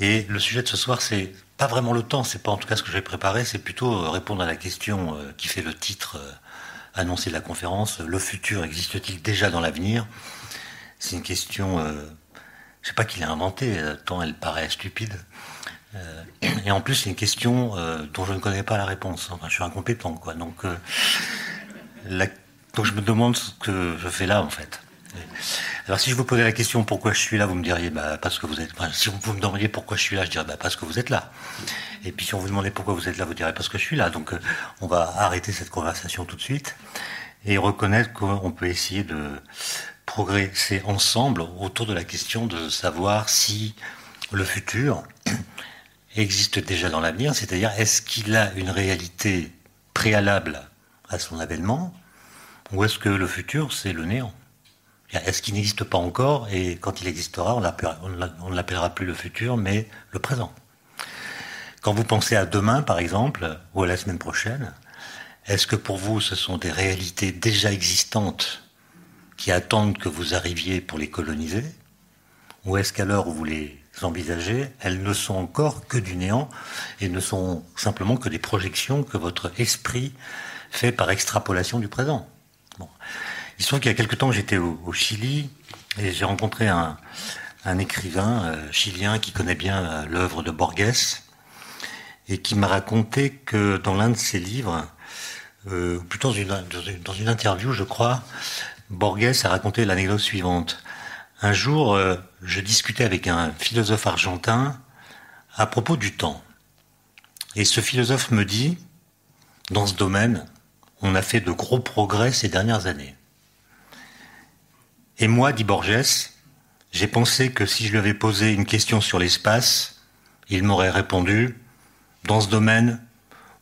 Et le sujet de ce soir, c'est pas vraiment le temps, c'est pas en tout cas ce que j'ai préparé, c'est plutôt répondre à la question qui fait le titre annoncé de la conférence, le futur existe-t-il déjà dans l'avenir? C'est une question, je sais pas qu'il a inventé, tant elle paraît stupide. et en plus, c'est une question dont je ne connais pas la réponse. Enfin, je suis incompétent, quoi. Donc, la donc je me demande ce que je fais là, en fait. Alors si je vous posais la question pourquoi je suis là, vous me diriez bah, parce que vous êtes. si vous me demandiez pourquoi je suis là, je dirais bah, parce que vous êtes là. Et puis si on vous demandait pourquoi vous êtes là, vous direz parce que je suis là. Donc euh, on va arrêter cette conversation tout de suite et reconnaître qu'on peut essayer de progresser ensemble autour de la question de savoir si le futur existe déjà dans l'avenir, c'est-à-dire est-ce qu'il a une réalité préalable à son avènement ou est-ce que le futur, c'est le néant? Est-ce qu'il n'existe pas encore et quand il existera, on ne l'appellera plus le futur, mais le présent Quand vous pensez à demain, par exemple, ou à la semaine prochaine, est-ce que pour vous, ce sont des réalités déjà existantes qui attendent que vous arriviez pour les coloniser Ou est-ce qu'à l'heure où vous les envisagez, elles ne sont encore que du néant et ne sont simplement que des projections que votre esprit fait par extrapolation du présent? Il se trouve qu'il y a quelque temps, j'étais au, Chili et j'ai rencontré un, écrivain euh, chilien qui connaît bien euh, l'œuvre de Borges et qui m'a raconté que dans l'un de ses livres, euh, plutôt dans une, dans une, interview, je crois, Borges a raconté l'anecdote suivante. Un jour, euh, je discutais avec un philosophe argentin à propos du temps. Et ce philosophe me dit, dans ce domaine, on a fait de gros progrès ces dernières années. Et moi, dit Borges, j'ai pensé que si je lui avais posé une question sur l'espace, il m'aurait répondu, dans ce domaine,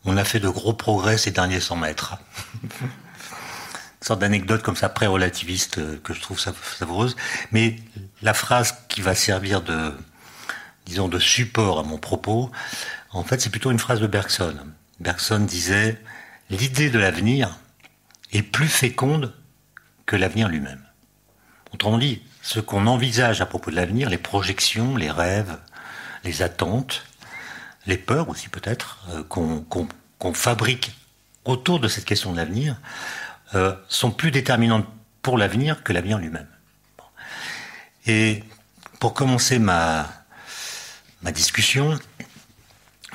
on a fait de gros progrès ces derniers 100 mètres. une sorte d'anecdote comme ça, pré-relativiste, euh, que je trouve savoureuse. Mais la phrase qui va servir de, disons, de support à mon propos, en fait, c'est plutôt une phrase de Bergson. Bergson disait, l'idée de l'avenir est plus féconde que l'avenir lui-même. Autrement dit, ce qu'on envisage à propos de l'avenir, les projections, les rêves, les attentes, les peurs aussi peut-être, euh, qu'on fabrique autour de cette question de l'avenir, euh, sont plus déterminantes pour l'avenir que l'avenir lui-même. Et pour commencer ma, discussion,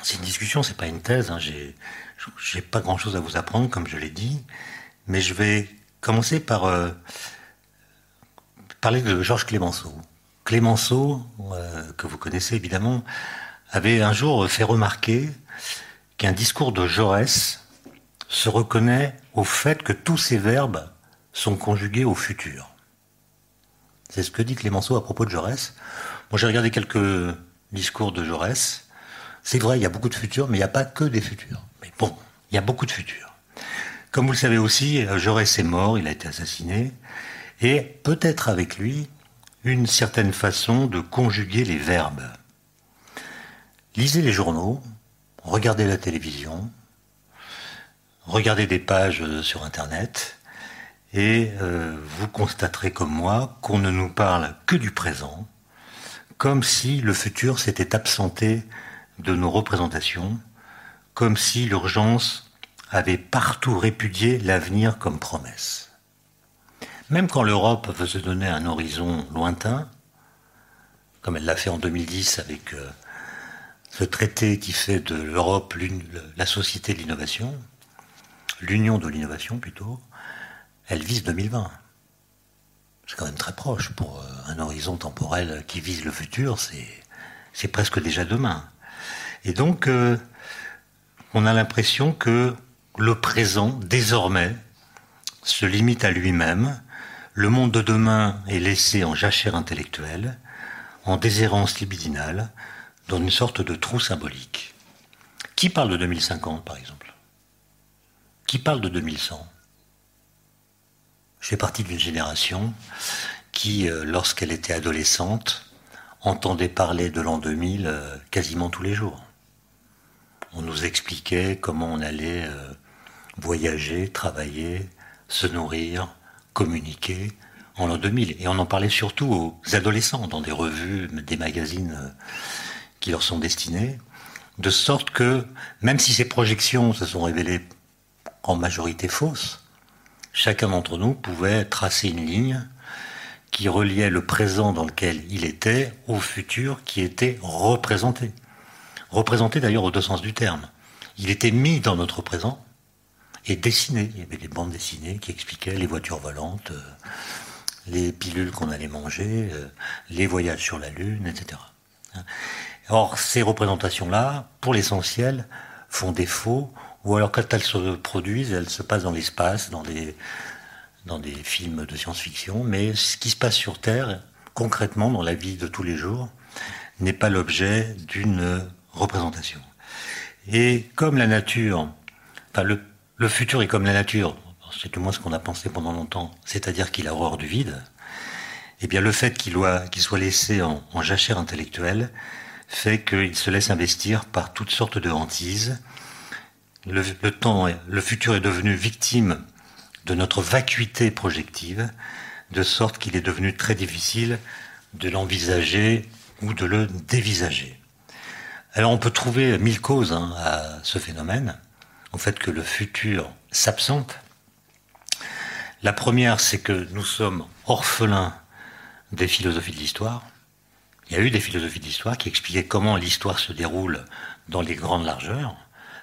c'est une discussion, c'est pas une thèse, hein, j'ai pas grand chose à vous apprendre, comme je l'ai dit, mais je vais commencer par euh, parler de Georges Clémenceau. Clémenceau, euh, que vous connaissez évidemment, avait un jour fait remarquer qu'un discours de Jaurès se reconnaît au fait que tous ces verbes sont conjugués au futur. C'est ce que dit Clémenceau à propos de Jaurès. Moi, j'ai regardé quelques discours de Jaurès. C'est vrai, il y a beaucoup de futurs, mais il n'y a pas que des futurs. Mais bon, il y a beaucoup de futurs. Comme vous le savez aussi, Jaurès est mort, il a été assassiné, et peut-être avec lui une certaine façon de conjuguer les verbes. Lisez les journaux, regardez la télévision, regardez des pages sur Internet, et euh, vous constaterez comme moi qu'on ne nous parle que du présent, comme si le futur s'était absenté de nos représentations, comme si l'urgence avait partout répudié l'avenir comme promesse. Même quand l'Europe veut se donner un horizon lointain, comme elle l'a fait en 2010 avec euh, ce traité qui fait de l'Europe la société de l'innovation, l'union de l'innovation plutôt, elle vise 2020. C'est quand même très proche pour euh, un horizon temporel qui vise le futur, c'est presque déjà demain. Et donc, euh, on a l'impression que le présent, désormais, se limite à lui-même. Le monde de demain est laissé en jachère intellectuelle, en déshérence libidinale, dans une sorte de trou symbolique. Qui parle de 2050, par exemple? Qui parle de 2100 Je fais partie d'une génération qui, euh, lorsqu'elle était adolescente, entendait parler de l'an 2000 euh, quasiment tous les jours. On nous expliquait comment on allait euh, voyager, travailler, se nourrir, communiquer en l'an 2000. Et on en parlait surtout aux adolescents dans des revues, des magazines euh, qui leur sont destinées, de sorte que, même si ces projections se sont révélées en majorité fausses, chacun d'entre nous pouvait tracer une ligne qui reliait le présent dans lequel il était au futur qui était représenté. Représenté d'ailleurs au deux sens du terme. Il était mis dans notre présent et dessiné. Il y avait des bandes dessinées qui expliquaient les voitures volantes, euh, les pilules qu'on allait manger, euh, les voyages sur la Lune, etc. Or, ces représentations-là, pour l'essentiel, font défaut, ou alors quand elles se produisent, elles se passent dans l'espace, dans des, dans des films de science-fiction, mais ce qui se passe sur Terre, concrètement, dans la vie de tous les jours, n'est pas l'objet d'une représentation. Et comme la nature, enfin le, le futur est comme la nature, c'est du moins ce qu'on a pensé pendant longtemps, c'est-à-dire qu'il a horreur du vide, eh bien le fait qu'il soit laissé en, jachère intellectuelle fait qu'il se laisse investir par toutes sortes de hantises. Le, temps, le futur est devenu victime de notre vacuité projective, de sorte qu'il est devenu très difficile de l'envisager ou de le dévisager. Alors on peut trouver mille causes hein, à ce phénomène, au fait que le futur s'absente. La première, c'est que nous sommes orphelins des philosophies de l'histoire. Il y a eu des philosophies de l'histoire qui expliquaient comment l'histoire se déroule dans les grandes largeurs,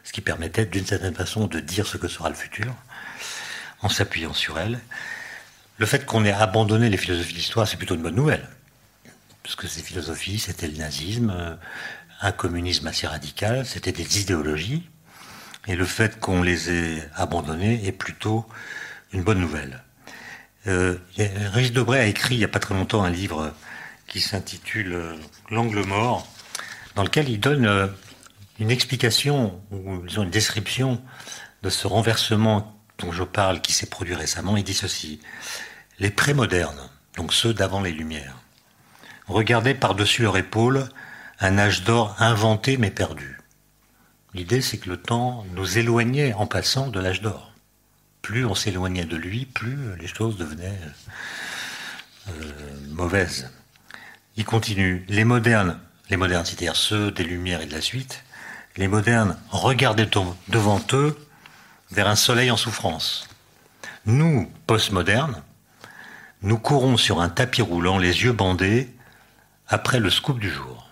ce qui permettait d'une certaine façon de dire ce que sera le futur, en s'appuyant sur elles. Le fait qu'on ait abandonné les philosophies de l'histoire, c'est plutôt une bonne nouvelle. Parce que ces philosophies, c'était le nazisme, un communisme assez radical, c'était des idéologies. Et le fait qu'on les ait abandonnées est plutôt une bonne nouvelle. Euh, Régis Debray a écrit il n'y a pas très longtemps un livre qui s'intitule euh, L'angle mort, dans lequel il donne euh, une explication, ou disons une description de ce renversement dont je parle, qui s'est produit récemment. Il dit ceci Les prémodernes, donc ceux d'avant les Lumières, regardaient par-dessus leur épaule un âge d'or inventé mais perdu. L'idée, c'est que le temps nous éloignait en passant de l'âge d'or plus on s'éloignait de lui, plus les choses devenaient euh, mauvaises. Il continue. Les modernes, les modernes, c'est-à-dire ceux des Lumières et de la suite, les modernes regardaient devant eux vers un soleil en souffrance. Nous, postmodernes, nous courons sur un tapis roulant, les yeux bandés, après le scoop du jour.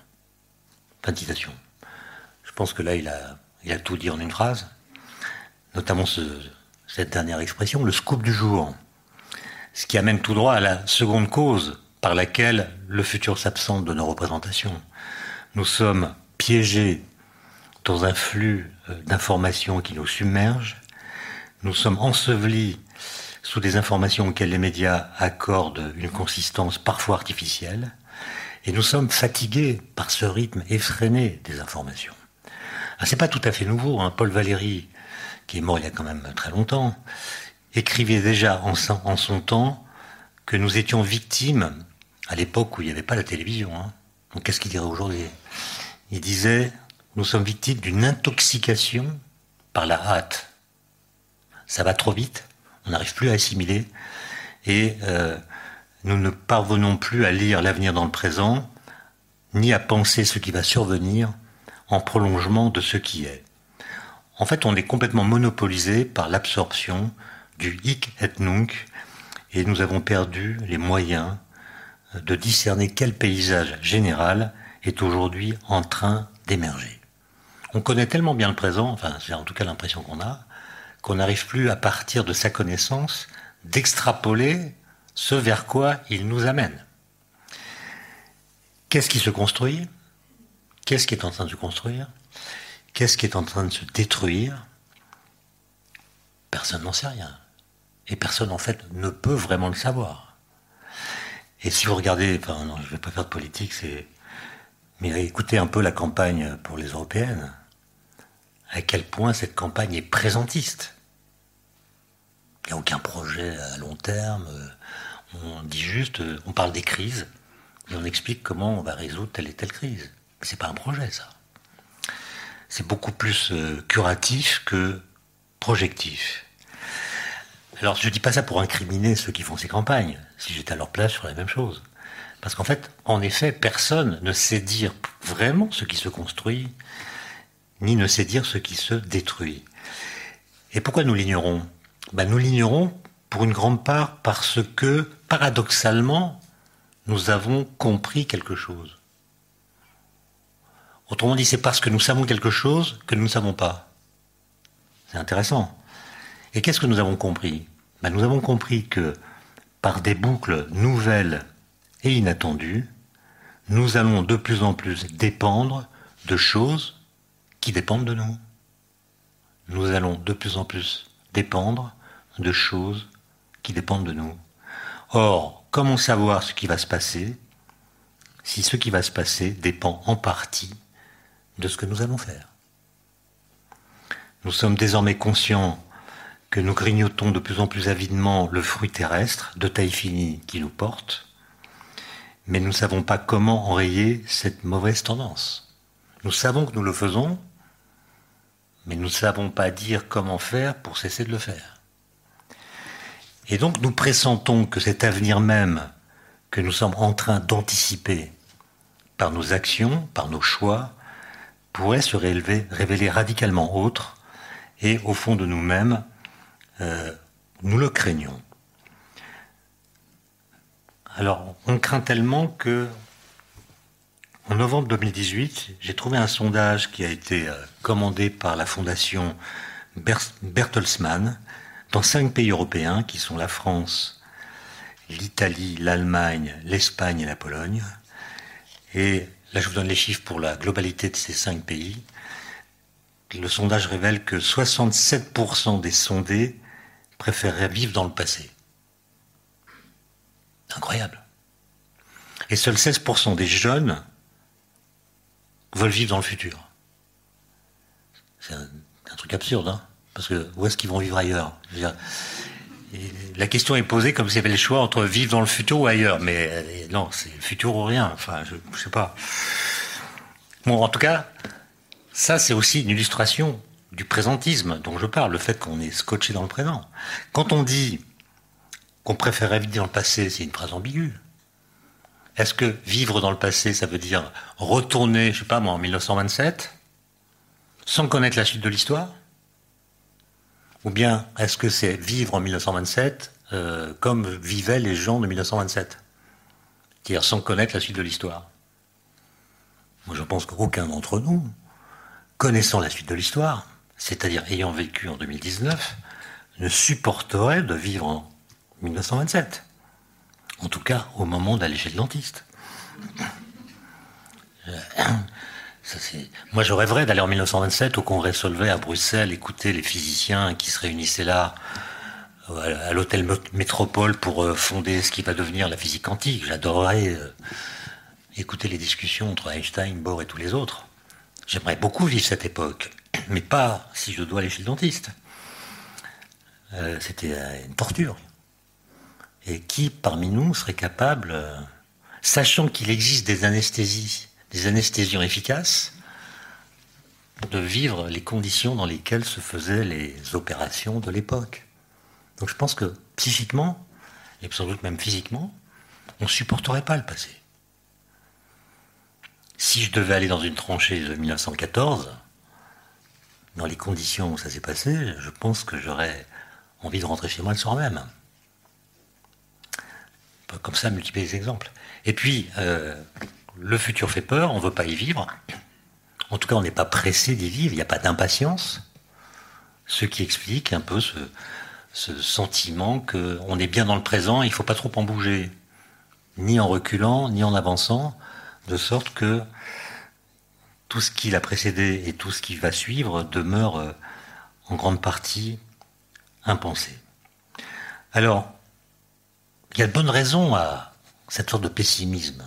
Fin de citation. Je pense que là, il a, il a tout dit en une phrase, notamment ce, cette dernière expression, le scoop du jour. Ce qui amène tout droit à la seconde cause par laquelle le futur s'absente de nos représentations. Nous sommes piégés dans un flux euh, d'informations qui nous submerge. Nous sommes ensevelis sous des informations auxquelles les médias accordent une consistance parfois artificielle. Et nous sommes fatigués par ce rythme effréné des informations. Ah, c'est pas tout à fait nouveau. Hein. Paul Valéry qui est mort il y a quand même très longtemps, écrivait déjà en, son temps que nous étions victimes, à l'époque où il n'y avait pas la télévision. Hein. Donc qu'est-ce qu'il dirait aujourd'hui? Il disait, nous sommes victimes d'une intoxication par la hâte. Ça va trop vite, on n'arrive plus à assimiler, et euh, nous ne parvenons plus à lire l'avenir dans le présent, ni à penser ce qui va survenir en prolongement de ce qui est en fait, on est complètement monopolisé par l'absorption du hic et nunc, et nous avons perdu les moyens de discerner quel paysage général est aujourd'hui en train d'émerger. On connaît tellement bien le présent, enfin c'est en tout cas l'impression qu'on a, qu'on n'arrive plus à partir de sa connaissance d'extrapoler ce vers quoi il nous amène. Qu'est-ce qui se construit? Qu'est-ce qui est en train de se construire? Qu'est-ce qui est en train de se détruire? Personne n'en sait rien. Et personne, en fait, ne peut vraiment le savoir. Et si vous regardez, enfin, non, je ne vais pas faire de politique, c'est. Mais écoutez un peu la campagne pour les européennes. À quel point cette campagne est présentiste? Il n'y a aucun projet à long terme. On dit juste, on parle des crises, et on explique comment on va résoudre telle et telle crise. C'est pas un projet, ça c'est beaucoup plus euh, curatif que projectif. Alors je dis pas ça pour incriminer ceux qui font ces campagnes. Si j'étais à leur place, je ferais la même chose. Parce qu'en fait, en effet, personne ne sait dire vraiment ce qui se construit, ni ne sait dire ce qui se détruit. Et pourquoi nous l'ignorons? Ben, Nous l'ignorons pour une grande part parce que, paradoxalement, nous avons compris quelque chose. Autrement dit, c'est parce que nous savons quelque chose que nous ne savons pas. C'est intéressant. Et qu'est-ce que nous avons compris? Ben, Nous avons compris que par des boucles nouvelles et inattendues, nous allons de plus en plus dépendre de choses qui dépendent de nous. Nous allons de plus en plus dépendre de choses qui dépendent de nous. Or, comment savoir ce qui va se passer si ce qui va se passer dépend en partie de ce que nous allons faire Nous sommes désormais conscients que nous grignotons de plus en plus avidement le fruit terrestre de taille finie qui nous porte, mais nous ne savons pas comment enrayer cette mauvaise tendance. Nous savons que nous le faisons, mais nous ne savons pas dire comment faire pour cesser de le faire. Et donc nous pressentons que cet avenir même que nous sommes en train d'anticiper par nos actions, par nos choix, pourrait se révéler, radicalement autre, et au fond de nous-mêmes, euh, nous le craignons. Alors, on craint tellement que, en novembre 2018, j'ai trouvé un sondage qui a été euh, commandé par la fondation Bertelsmann dans cinq pays européens qui sont la France, l'Italie, l'Allemagne, l'Espagne et la Pologne. Là, je vous donne les chiffres pour la globalité de ces cinq pays. Le sondage révèle que 67% des sondés préféreraient vivre dans le passé. Incroyable. Et seuls 16% des jeunes veulent vivre dans le futur. C'est un, truc absurde, hein Parce que où est-ce qu'ils vont vivre ailleurs? La question est posée comme s'il y avait le choix entre vivre dans le futur ou ailleurs. Mais euh, non, c'est le futur ou rien. Enfin, je, ne sais pas. Bon, en tout cas, ça c'est aussi une illustration du présentisme dont je parle, le fait qu'on est scotché dans le présent. Quand on dit qu'on préférait vivre dans le passé, c'est une phrase ambiguë. Est-ce que vivre dans le passé, ça veut dire retourner, je sais pas moi, en 1927, sans connaître la suite de l'histoire? Ou bien est-ce que c'est vivre en 1927 euh, comme vivaient les gens de 1927 C'est-à-dire sans connaître la suite de l'histoire? Moi je pense qu'aucun d'entre nous, connaissant la suite de l'histoire, c'est-à-dire ayant vécu en 2019, ne supporterait de vivre en 1927. En tout cas, au moment d'aller chez le dentiste. Euh, moi, je rêverais d'aller en 1927 au congrès Solvay à Bruxelles, écouter les physiciens qui se réunissaient là, euh, à l'hôtel Métropole, pour euh, fonder ce qui va devenir la physique quantique. J'adorerais écouter les discussions entre Einstein, Bohr et tous les autres. J'aimerais beaucoup vivre cette époque mais pas si je dois aller chez le dentiste. Euh, c'était euh, une torture. Et qui parmi nous serait capable, euh, sachant qu'il existe des anesthésies, des anesthésiens efficaces, de vivre les conditions dans lesquelles se faisaient les opérations de l'époque. Donc je pense que psychiquement, et sans doute même physiquement, on ne supporterait pas le passé. Si je devais aller dans une tranchée de 1914, dans les conditions où ça s'est passé, je pense que j'aurais envie de rentrer chez moi le soir même. Comme ça, multiplier les exemples. Et puis, euh, le futur fait peur, on ne veut pas y vivre. En tout cas, on n'est pas pressé d'y vivre, il n'y a pas d'impatience. Ce qui explique un peu ce, sentiment qu'on est bien dans le présent, il ne faut pas trop en bouger, ni en reculant, ni en avançant, de sorte que tout ce qui l'a précédé et tout ce qui va suivre demeure euh, en grande partie impensé. Alors, il y a de bonnes raisons à cette sorte de pessimisme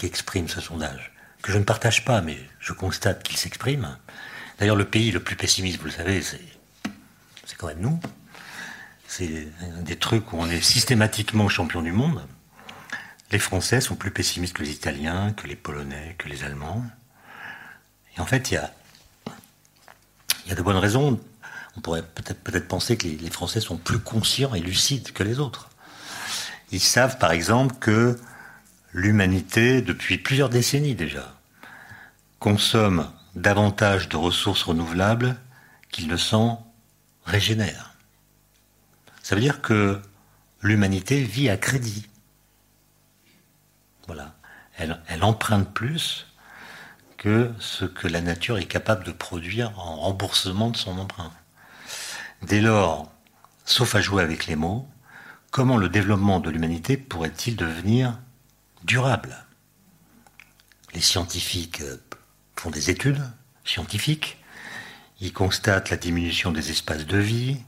qu'exprime ce sondage, que je ne partage pas, mais je constate qu'il s'exprime. D'ailleurs, le pays le plus pessimiste, vous le savez, c'est, quand même nous. C'est des trucs où on est systématiquement champion du monde. Les Français sont plus pessimistes que les Italiens, que les Polonais, que les Allemands. Et en fait, il y a, y a de bonnes raisons. On pourrait peut-être peut penser que les, Français sont plus conscients et lucides que les autres. Ils savent, par exemple, que l'humanité, depuis plusieurs décennies déjà, consomme davantage de ressources renouvelables qu'il ne s'en régénère. Ça veut dire que l'humanité vit à crédit. Voilà. Elle, elle, emprunte plus que ce que la nature est capable de produire en remboursement de son emprunt. Dès lors, sauf à jouer avec les mots, comment le développement de l'humanité pourrait-il devenir durable. Les scientifiques euh, font des études scientifiques, ils constatent la diminution des espaces de vie,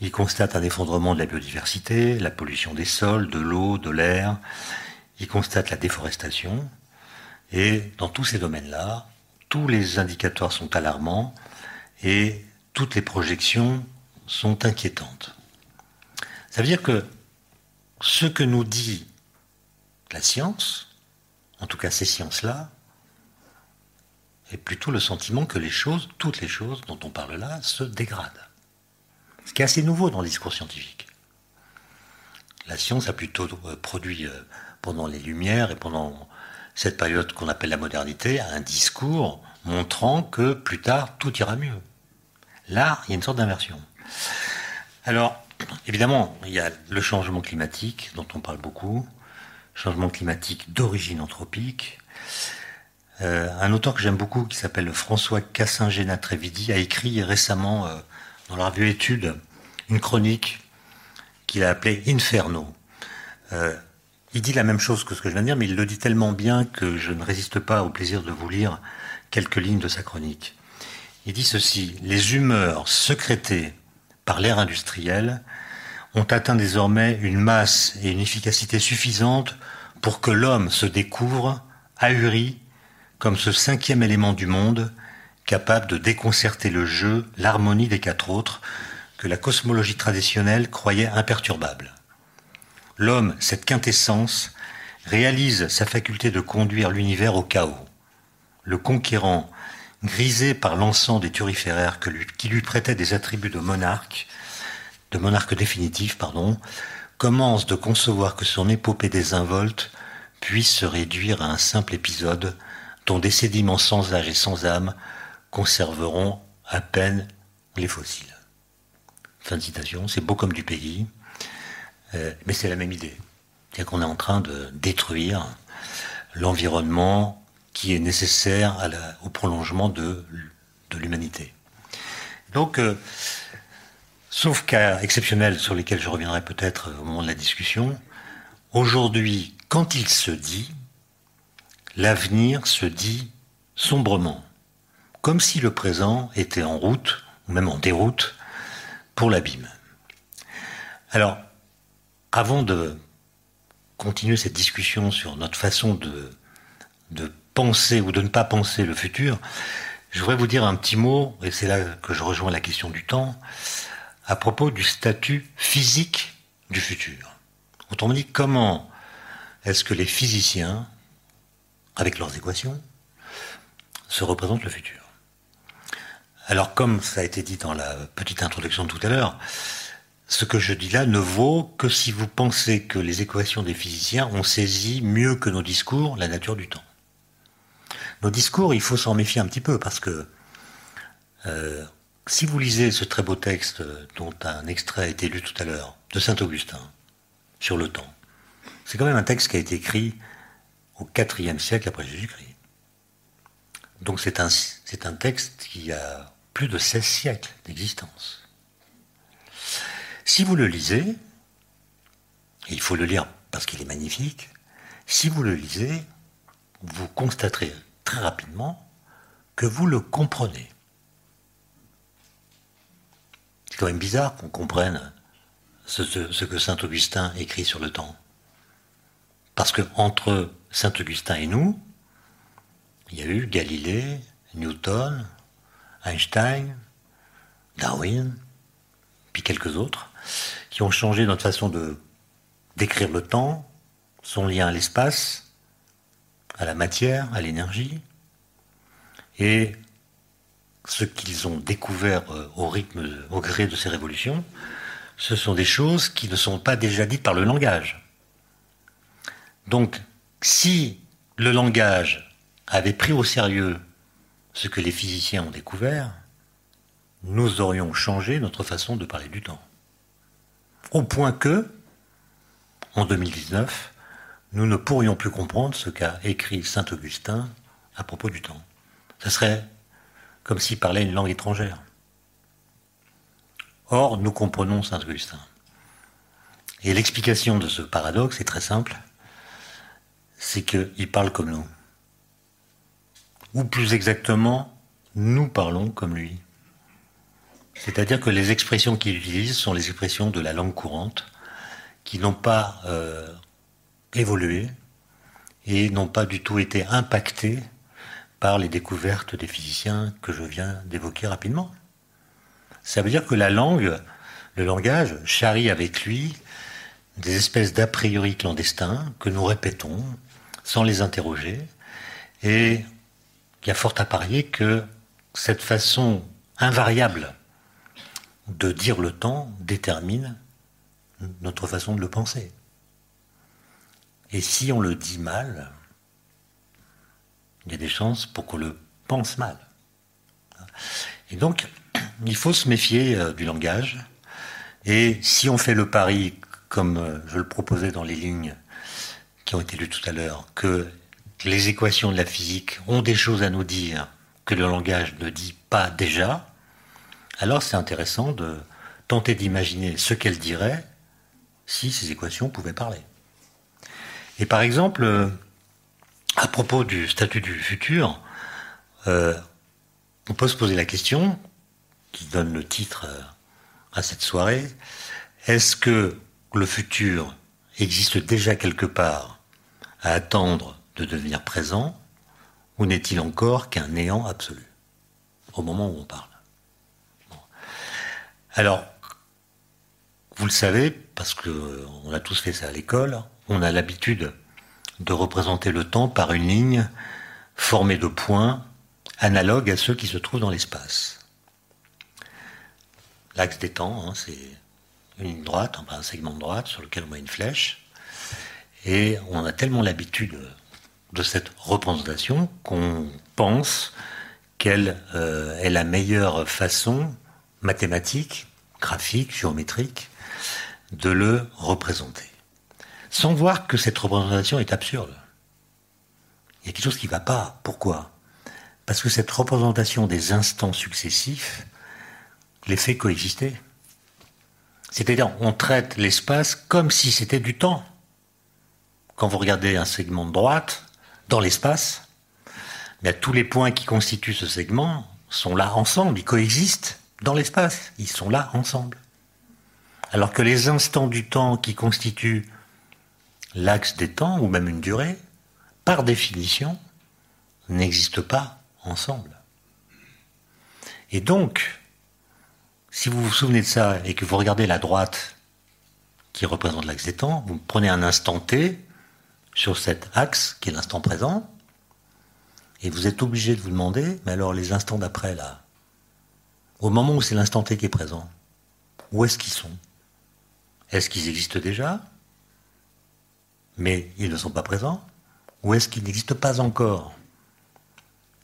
ils constatent un effondrement de la biodiversité, la pollution des sols, de l'eau, de l'air, ils constatent la déforestation, et dans tous ces domaines-là, tous les indicateurs sont alarmants et toutes les projections sont inquiétantes. Ça veut dire que ce que nous dit la science, en tout cas ces sciences-là, est plutôt le sentiment que les choses, toutes les choses dont on parle là, se dégradent. Ce qui est assez nouveau dans le discours scientifique. La science a plutôt euh, produit euh, pendant les Lumières et pendant cette période qu'on appelle la modernité un discours montrant que plus tard tout ira mieux. Là, il y a une sorte d'inversion. Alors, évidemment, il y a le changement climatique dont on parle beaucoup, changement climatique d'origine anthropique. Euh, un auteur que j'aime beaucoup, qui s'appelle François Cassingena-Trévidi, a écrit récemment euh, dans la revue Études une chronique qu'il a appelée Inferno. Euh, il dit la même chose que ce que je viens de dire, mais il le dit tellement bien que je ne résiste pas au plaisir de vous lire quelques lignes de sa chronique. Il dit ceci, les humeurs secrétées par l'ère industrielle ont atteint désormais une masse et une efficacité suffisantes pour que l'homme se découvre, ahuri, comme ce cinquième élément du monde, capable de déconcerter le jeu, l'harmonie des quatre autres, que la cosmologie traditionnelle croyait imperturbable. L'homme, cette quintessence, réalise sa faculté de conduire l'univers au chaos. Le conquérant, grisé par l'encens des turiféraires qui lui prêtaient des attributs de monarque, de monarque définitif, pardon, commence de concevoir que son épopée désinvolte puisse se réduire à un simple épisode dont des sédiments sans âge et sans âme conserveront à peine les fossiles. Fin de citation, c'est beau comme du pays, euh, mais c'est la même idée. C'est-à-dire qu'on est en train de détruire l'environnement qui est nécessaire au prolongement de, l'humanité. Donc, euh, sauf cas exceptionnels sur lesquels je reviendrai peut-être au moment de la discussion, aujourd'hui, quand il se dit, l'avenir se dit sombrement, comme si le présent était en route, ou même en déroute, pour l'abîme. Alors, avant de continuer cette discussion sur notre façon de, de penser ou de ne pas penser le futur, je voudrais vous dire un petit mot, et c'est là que je rejoins la question du temps, à propos du statut physique du futur. Autrement dit, comment est-ce que les physiciens, avec leurs équations, se représentent le futur? Alors, comme ça a été dit dans la petite introduction de tout à l'heure, ce que je dis là ne vaut que si vous pensez que les équations des physiciens ont saisi mieux que nos discours la nature du temps. Nos discours, il faut s'en méfier un petit peu parce que euh, si vous lisez ce très beau texte dont un extrait a été lu tout à l'heure, de Saint Augustin, sur le temps, c'est quand même un texte qui a été écrit au IVe siècle après Jésus-Christ. Donc c'est un, texte qui a plus de 16 siècles d'existence. Si vous le lisez, il faut le lire parce qu'il est magnifique, si vous le lisez, vous constaterez très rapidement que vous le comprenez. Quand même bizarre qu'on comprenne ce, que Saint Augustin écrit sur le temps. Parce que entre Saint Augustin et nous, il y a eu Galilée, Newton, Einstein, Darwin, puis quelques autres qui ont changé notre façon de décrire le temps, son lien à l'espace, à la matière, à l'énergie, et ce qu'ils ont découvert euh, au rythme, au gré de ces révolutions, ce sont des choses qui ne sont pas déjà dites par le langage. Donc, si le langage avait pris au sérieux ce que les physiciens ont découvert, nous aurions changé notre façon de parler du temps. Au point que, en 2019, nous ne pourrions plus comprendre ce qu'a écrit Saint Augustin à propos du temps. Ce serait comme s'il parlait une langue étrangère. Or, nous comprenons Saint Augustin. Et l'explication de ce paradoxe est très simple, c'est qu'il parle comme nous. Ou plus exactement, nous parlons comme lui. C'est-à-dire que les expressions qu'il utilise sont les expressions de la langue courante, qui n'ont pas euh, évolué et n'ont pas du tout été impactées par les découvertes des physiciens que je viens d'évoquer rapidement. Ça veut dire que la langue, le langage, charrie avec lui des espèces d'a priori clandestins que nous répétons sans les interroger. Et il y a fort à parier que cette façon invariable de dire le temps détermine notre façon de le penser. Et si on le dit mal, il y a des chances pour qu'on le pense mal. Et donc, il faut se méfier euh, du langage. Et si on fait le pari, comme euh, je le proposais dans les lignes qui ont été lues tout à l'heure, que les équations de la physique ont des choses à nous dire que le langage ne dit pas déjà, alors c'est intéressant de tenter d'imaginer ce qu'elle dirait si ces équations pouvaient parler. Et par exemple, euh, à propos du statut du futur, euh, on peut se poser la question, qui donne le titre euh, à cette soirée, est-ce que le futur existe déjà quelque part à attendre de devenir présent, ou n'est-il encore qu'un néant absolu au moment où on parle? Alors, vous le savez, parce qu'on a tous fait ça à l'école, on a l'habitude de représenter le temps par une ligne formée de points analogues à ceux qui se trouvent dans l'espace. L'axe des temps, hein, c'est une ligne droite, un segment de droite sur lequel on met une flèche. Et on a tellement l'habitude de cette représentation qu'on pense qu'elle euh, est la meilleure façon mathématique, graphique, géométrique de le représenter sans voir que cette représentation est absurde. Il y a quelque chose qui ne va pas. Pourquoi? Parce que cette représentation des instants successifs les fait coexister. C'est-à-dire, on traite l'espace comme si c'était du temps. Quand vous regardez un segment de droite, dans l'espace, tous les points qui constituent ce segment sont là ensemble, ils coexistent dans l'espace, ils sont là ensemble. Alors que les instants du temps qui constituent l'axe des temps, ou même une durée, par définition, n'existe pas ensemble. Et donc, si vous vous souvenez de ça et que vous regardez la droite qui représente l'axe des temps, vous prenez un instant t sur cet axe qui est l'instant présent, et vous êtes obligé de vous demander, mais alors les instants d'après là, au moment où c'est l'instant t qui est présent, où est-ce qu'ils sont? Est-ce qu'ils existent déjà? Mais ils ne sont pas présents. Ou est-ce qu'ils n'existent pas encore?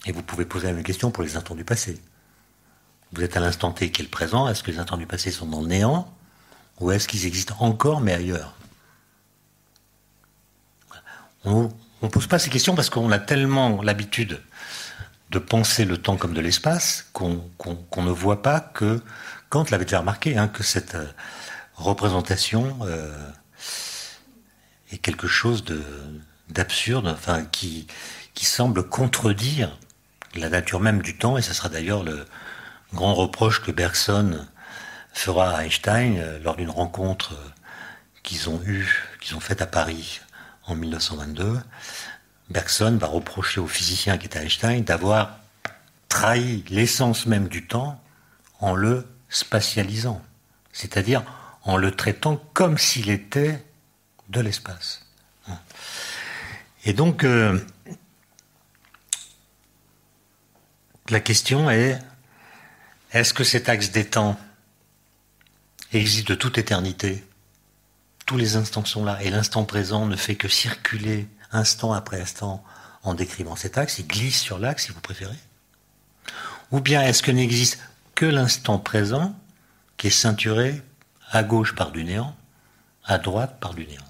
Et vous pouvez poser la même question pour les instants du passé. Vous êtes à l'instant T qui est le présent, est-ce que les instants du passé sont dans le néant? Ou est-ce qu'ils existent encore mais ailleurs? On ne pose pas ces questions parce qu'on a tellement l'habitude de penser le temps comme de l'espace qu'on ne voit pas que, Kant l'avait déjà remarqué, hein, que cette euh, représentation euh, est quelque chose d'absurde, enfin qui semble contredire la nature même du temps, et ce sera d'ailleurs le grand reproche que Bergson fera à Einstein euh, lors d'une rencontre euh, qu'ils ont eue, qu'ils ont faite à Paris en 1922. Bergson va reprocher au physicien qui était Einstein d'avoir trahi l'essence même du temps en le spatialisant, c'est-à-dire en le traitant comme s'il était de l'espace. Et donc, euh, la question est, est-ce que cet axe des temps existe de toute éternité? Tous les instants sont là, et l'instant présent ne fait que circuler instant après instant en décrivant cet axe, il glisse sur l'axe si vous préférez. Ou bien est-ce que n'existe que l'instant présent qui est ceinturé à gauche par du néant, à droite par du néant?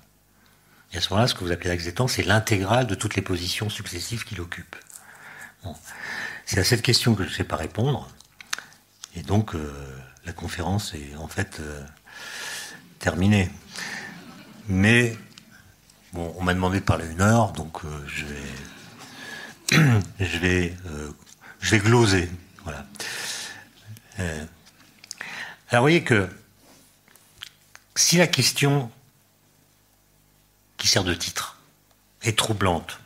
Et à ce moment-là, ce que vous appelez l'axe des temps, c'est l'intégrale de toutes les positions successives qu'il occupe. C'est à cette question que je ne sais pas répondre. Et donc, euh, la conférence est en fait euh, terminée. Mais, bon, on m'a demandé de parler une heure, donc euh, je vais, je vais, je vais gloser. Voilà. alors, vous voyez que si la question sert de titre est troublante,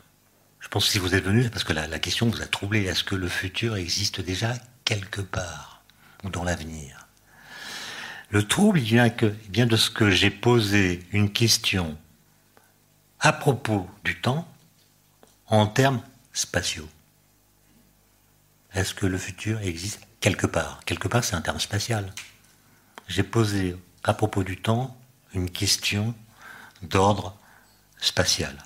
je pense que si vous êtes venu, c'est parce que la, la question vous a troublé. Est-ce que le futur existe déjà quelque part ou dans l'avenir? Le trouble vient, que, vient de ce que j'ai posé une question à propos du temps en termes spatiaux. Est-ce que le futur existe quelque part? Quelque part, c'est un terme spatial. J'ai posé à propos du temps une question d'ordre spatial.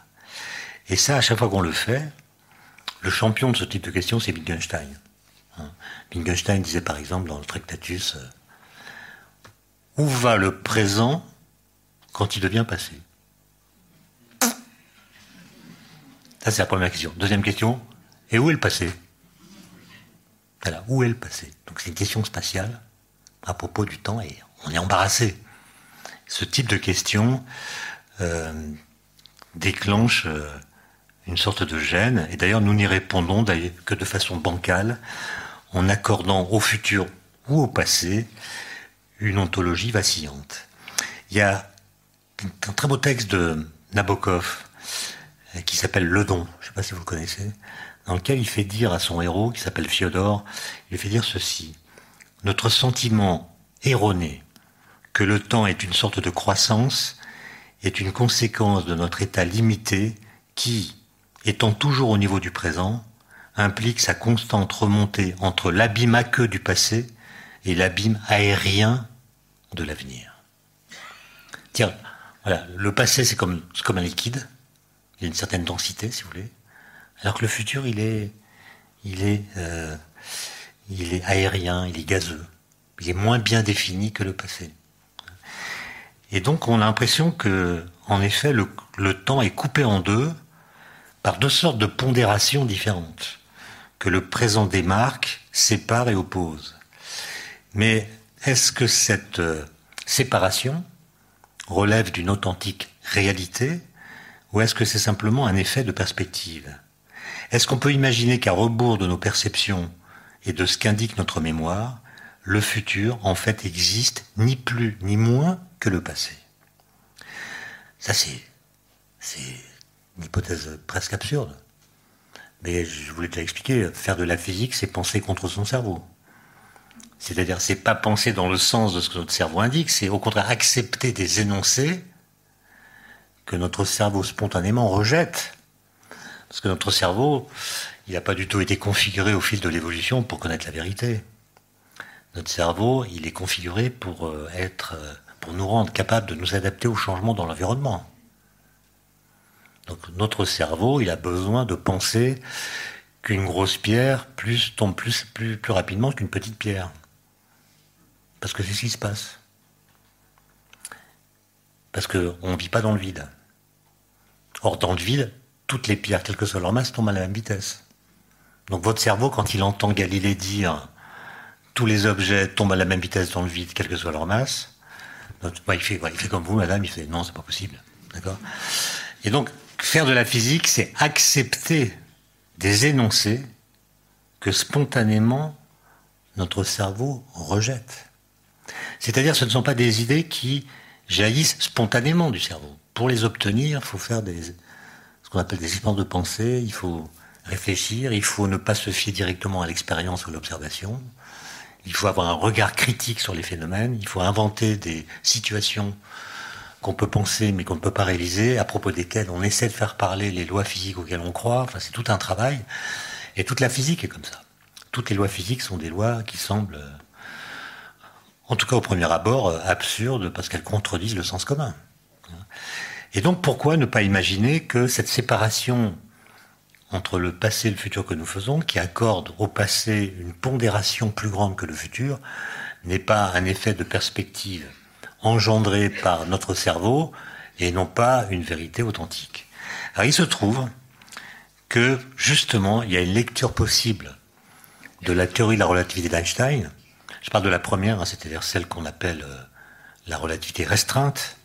Et ça, à chaque fois qu'on le fait, le champion de ce type de question, c'est Wittgenstein. Hein. Wittgenstein disait par exemple dans le Tractatus euh, Où va le présent quand il devient passé? Ça, c'est la première question. Deuxième question Et où est le passé? Voilà, où est le passé? Donc, c'est une question spatiale à propos du temps et on est embarrassé. Ce type de question euh, déclenche euh, une sorte de gêne, et d'ailleurs nous n'y répondons que de façon bancale, en accordant au futur ou au passé une ontologie vacillante. Il y a un très beau texte de Nabokov euh, qui s'appelle Le Don, je ne sais pas si vous le connaissez, dans lequel il fait dire à son héros, qui s'appelle Fiodor, il fait dire ceci. Notre sentiment erroné que le temps est une sorte de croissance est une conséquence de notre état limité qui, étant toujours au niveau du présent, implique sa constante remontée entre l'abîme aqueux du passé et l'abîme aérien de l'avenir. Tiens, voilà, le passé c'est comme, un liquide, il a une certaine densité si vous voulez, alors que le futur il est, il est, euh, il est aérien, il est gazeux, il est moins bien défini que le passé. Et donc on a l'impression que, en effet, le, le temps est coupé en deux par deux sortes de pondérations différentes que le présent démarque, sépare et oppose. Mais est-ce que cette euh, séparation relève d'une authentique réalité ou est-ce que c'est simplement un effet de perspective? Est-ce qu'on peut imaginer qu'à rebours de nos perceptions et de ce qu'indique notre mémoire, le futur en fait existe ni plus ni moins que le passé Ça c'est, c'est une hypothèse presque absurde. Mais je voulais te l'expliquer, faire de la physique, c'est penser contre son cerveau. C'est-à-dire, c'est pas penser dans le sens de ce que notre cerveau indique, c'est au contraire accepter des énoncés que notre cerveau spontanément rejette. Parce que notre cerveau, il n'a pas du tout été configuré au fil de l'évolution pour connaître la vérité. Notre cerveau, il est configuré pour euh, être, euh, nous rendre capables de nous adapter aux changements dans l'environnement. Donc notre cerveau, il a besoin de penser qu'une grosse pierre plus, tombe plus, plus, plus rapidement qu'une petite pierre. Parce que c'est ce qui se passe. Parce qu'on ne vit pas dans le vide. Or, dans le vide, toutes les pierres, quelle que soit leur masse, tombent à la même vitesse. Donc votre cerveau, quand il entend Galilée dire tous les objets tombent à la même vitesse dans le vide, quelle que soit leur masse, il, fait, comme vous, madame, il fait non, c'est pas possible. D'accord? Et donc, Faire de la physique, c'est accepter des énoncés que spontanément notre cerveau rejette. C'est-à-dire ce ne sont pas des idées qui jaillissent spontanément du cerveau. Pour les obtenir, il faut faire ce qu'on appelle des expériences de pensée, il faut réfléchir, il faut ne pas se fier directement à l'expérience ou l'observation, il faut avoir un regard critique sur les phénomènes, il faut inventer des situations qu'on peut penser mais qu'on ne peut pas réaliser, à propos desquelles on essaie de faire parler les lois physiques auxquelles on croit. Enfin, c'est tout un travail. Et toute la physique est comme ça. Toutes les lois physiques sont des lois qui semblent, euh, en tout cas au premier abord, euh, absurdes parce qu'elles contredisent le sens commun. Et donc pourquoi ne pas imaginer que cette séparation entre le passé et le futur que nous faisons, qui accorde au passé une pondération plus grande que le futur, n'est pas un effet de perspective engendré par notre cerveau et non pas une vérité authentique. Alors il se trouve que justement, il y a une lecture possible de la théorie de la relativité d'Einstein. Je parle de la première, hein, c'est-à-dire celle qu'on appelle euh, la relativité restreinte,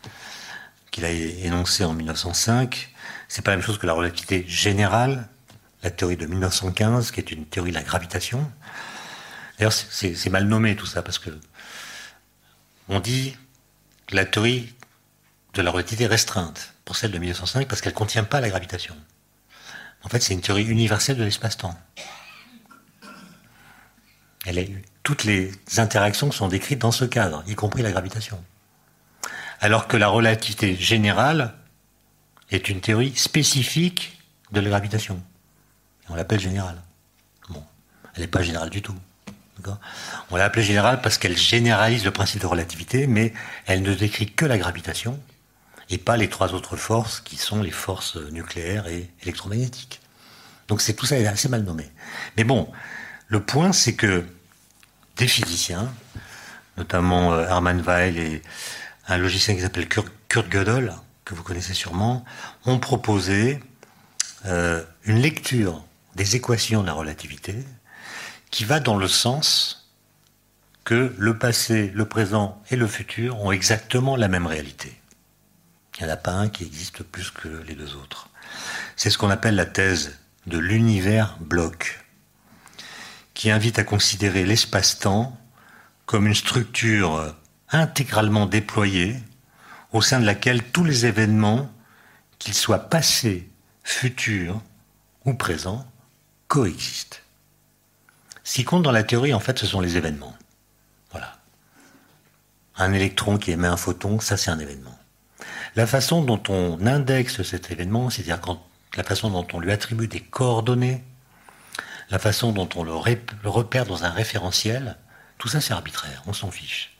qu'il a énoncée en 1905. C'est pas la même chose que la relativité générale, la théorie de 1915, qui est une théorie de la gravitation. D'ailleurs, c'est mal nommé tout ça, parce que on dit la théorie de la relativité restreinte pour celle de 1905, parce qu'elle ne contient pas la gravitation. En fait, c'est une théorie universelle de l'espace-temps. toutes les interactions sont décrites dans ce cadre, y compris la gravitation. Alors que la relativité générale est une théorie spécifique de la gravitation. On l'appelle générale. Bon, elle n'est pas générale du tout. On l'a appelée générale parce qu'elle généralise le principe de relativité, mais elle ne décrit que la gravitation et pas les trois autres forces qui sont les forces nucléaires et électromagnétiques. Donc c'est tout ça est assez mal nommé. Mais bon, le point c'est que des physiciens, notamment euh, Hermann Weil et un logicien qui s'appelle Kurt Gödel, que vous connaissez sûrement, ont proposé euh, une lecture des équations de la relativité qui va dans le sens que le passé, le présent et le futur ont exactement la même réalité. Il n'y en a pas un qui existe plus que les deux autres. C'est ce qu'on appelle la thèse de l'univers bloc, qui invite à considérer l'espace-temps comme une structure intégralement déployée au sein de laquelle tous les événements, qu'ils soient passés, futurs ou présents, coexistent. Ce qui compte dans la théorie, en fait, ce sont les événements. Voilà. Un électron qui émet un photon, ça c'est un événement. La façon dont on indexe cet événement, c'est-à-dire la façon dont on lui attribue des coordonnées, la façon dont on le, repère dans un référentiel, tout ça c'est arbitraire, on s'en fiche.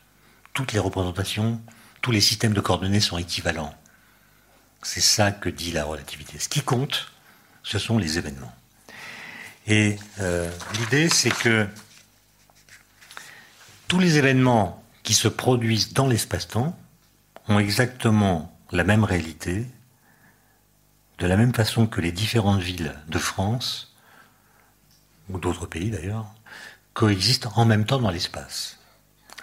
Toutes les représentations, tous les systèmes de coordonnées sont équivalents. C'est ça que dit la relativité. Ce qui compte, ce sont les événements. Et euh, l'idée, c'est que tous les événements qui se produisent dans l'espace-temps ont exactement la même réalité, de la même façon que les différentes villes de France, ou d'autres pays d'ailleurs, coexistent en même temps dans l'espace,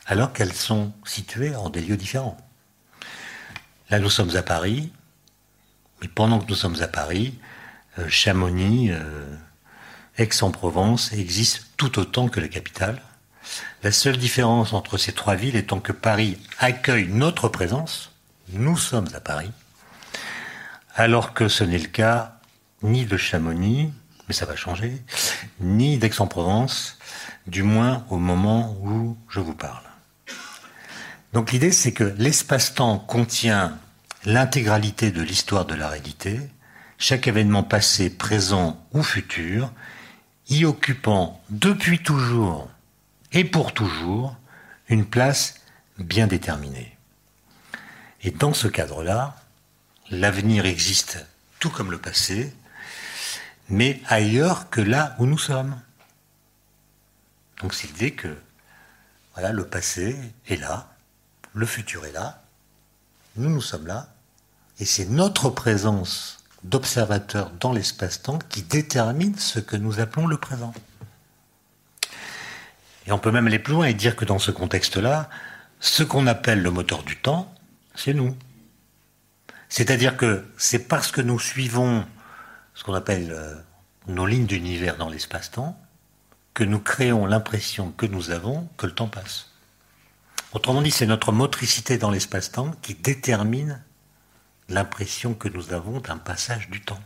alors qu'elles sont situées en des lieux différents. Là, nous sommes à Paris, mais pendant que nous sommes à Paris, euh, Chamonix, euh, Aix-en-Provence existent tout autant que la capitale. La seule différence entre ces trois villes étant que Paris accueille notre présence, nous sommes à Paris, alors que ce n'est le cas ni de Chamonix, mais ça va changer, ni d'Aix-en-Provence, du moins au moment où je vous parle. Donc l'idée, c'est que l'espace-temps contient l'intégralité de l'histoire de la réalité, chaque événement passé, présent ou futur, y occupant depuis toujours et pour toujours une place bien déterminée. Et dans ce cadre-là, l'avenir existe tout comme le passé, mais ailleurs que là où nous sommes. Donc c'est l'idée que voilà, le passé est là, le futur est là, nous nous sommes là, et c'est notre présence d'observateur dans l'espace-temps qui détermine ce que nous appelons le présent. Et on peut même aller plus loin et dire que dans ce contexte-là, ce qu'on appelle le moteur du temps, c'est nous. C'est-à-dire que c'est parce que nous suivons ce qu'on appelle euh, nos lignes d'univers dans l'espace-temps que nous créons l'impression que nous avons que le temps passe. Autrement dit, c'est notre motricité dans l'espace-temps qui détermine l'impression que nous avons d'un passage du temps.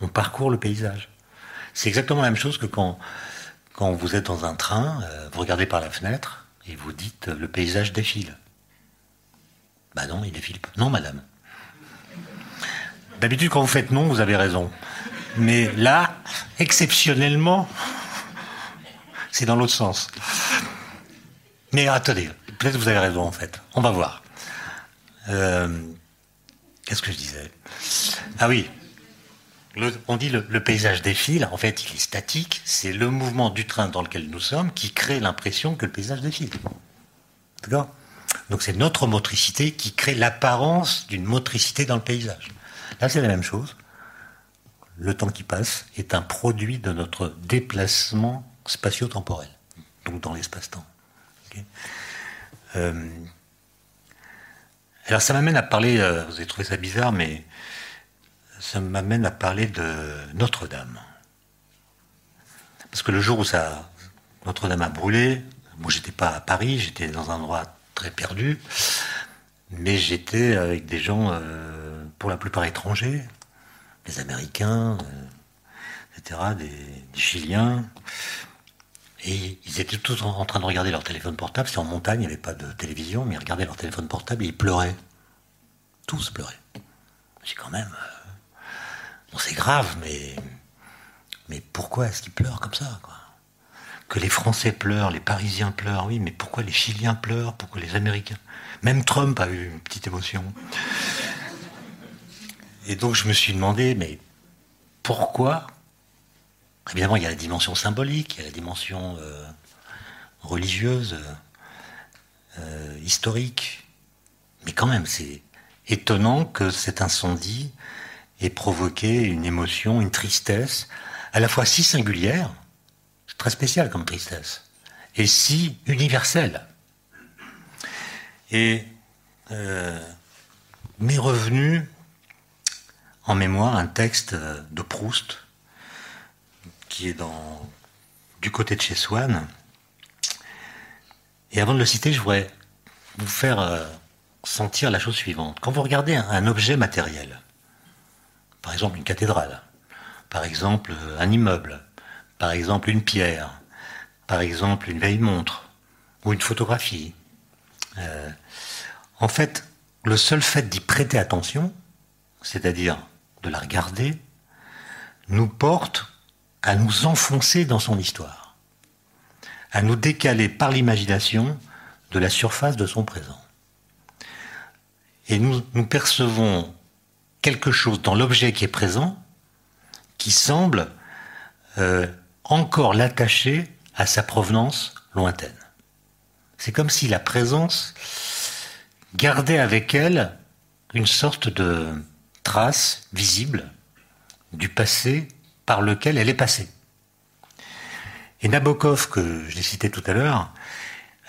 On parcourt le paysage. C'est exactement la même chose que quand, vous êtes dans un train, euh, vous regardez par la fenêtre et vous dites le paysage défile. Bah non, il défile pas. Non, madame. D'habitude, quand vous faites non, vous avez raison. Mais là, exceptionnellement, c'est dans l'autre sens. Mais attendez, peut-être vous avez raison en fait. On va voir. Euh, Qu'est-ce que je disais? Ah oui, on dit le, paysage défile, en fait il est statique, c'est le mouvement du train dans lequel nous sommes qui crée l'impression que le paysage défile. D'accord? Donc c'est notre motricité qui crée l'apparence d'une motricité dans le paysage. Là c'est la même chose. Le temps qui passe est un produit de notre déplacement spatio-temporel, donc dans l'espace-temps. Euh, alors ça m'amène à parler, euh, vous avez trouvé ça bizarre, mais ça m'amène à parler de Notre-Dame. Parce que le jour où ça, Notre-Dame a brûlé, moi j'étais pas à Paris, j'étais dans un endroit très perdu, mais j'étais avec des gens, euh, pour la plupart étrangers, des Américains, euh, etc., des, Chiliens, et ils étaient tous en, train de regarder leur téléphone portable. C'est en montagne, il n'y avait pas de télévision, mais ils regardaient leur téléphone portable ils pleuraient. Tous pleuraient. J'ai quand même. Euh, c'est grave, mais, mais pourquoi est-ce qu'ils pleurent comme ça Que les Français pleurent, les Parisiens pleurent, oui, mais pourquoi les Chiliens pleurent? Pourquoi les Américains? Même Trump a eu une petite émotion. Et donc je me suis demandé, mais pourquoi Évidemment, il y a la dimension symbolique, il y a la dimension euh, religieuse, euh, historique. Mais quand même, c'est étonnant que cet incendie et provoquer une émotion, une tristesse, à la fois si singulière, très spéciale comme tristesse, et si universelle. Et euh, m'est revenu en mémoire un texte de Proust qui est dans, du côté de chez Swann. Et avant de le citer, je voudrais vous faire euh, sentir la chose suivante. Quand vous regardez un objet matériel, par exemple une cathédrale, par exemple un immeuble, par exemple une pierre, par exemple une vieille montre ou une photographie. Euh, en fait, le seul fait d'y prêter attention, c'est-à-dire de la regarder, nous porte à nous enfoncer dans son histoire, à nous décaler par l'imagination de la surface de son présent. Et nous, percevons quelque chose dans l'objet qui est présent qui semble euh, encore l'attacher à sa provenance lointaine. C'est comme si la présence gardait avec elle une sorte de trace visible du passé par lequel elle est passée. Et Nabokov, que je l'ai cité tout à l'heure,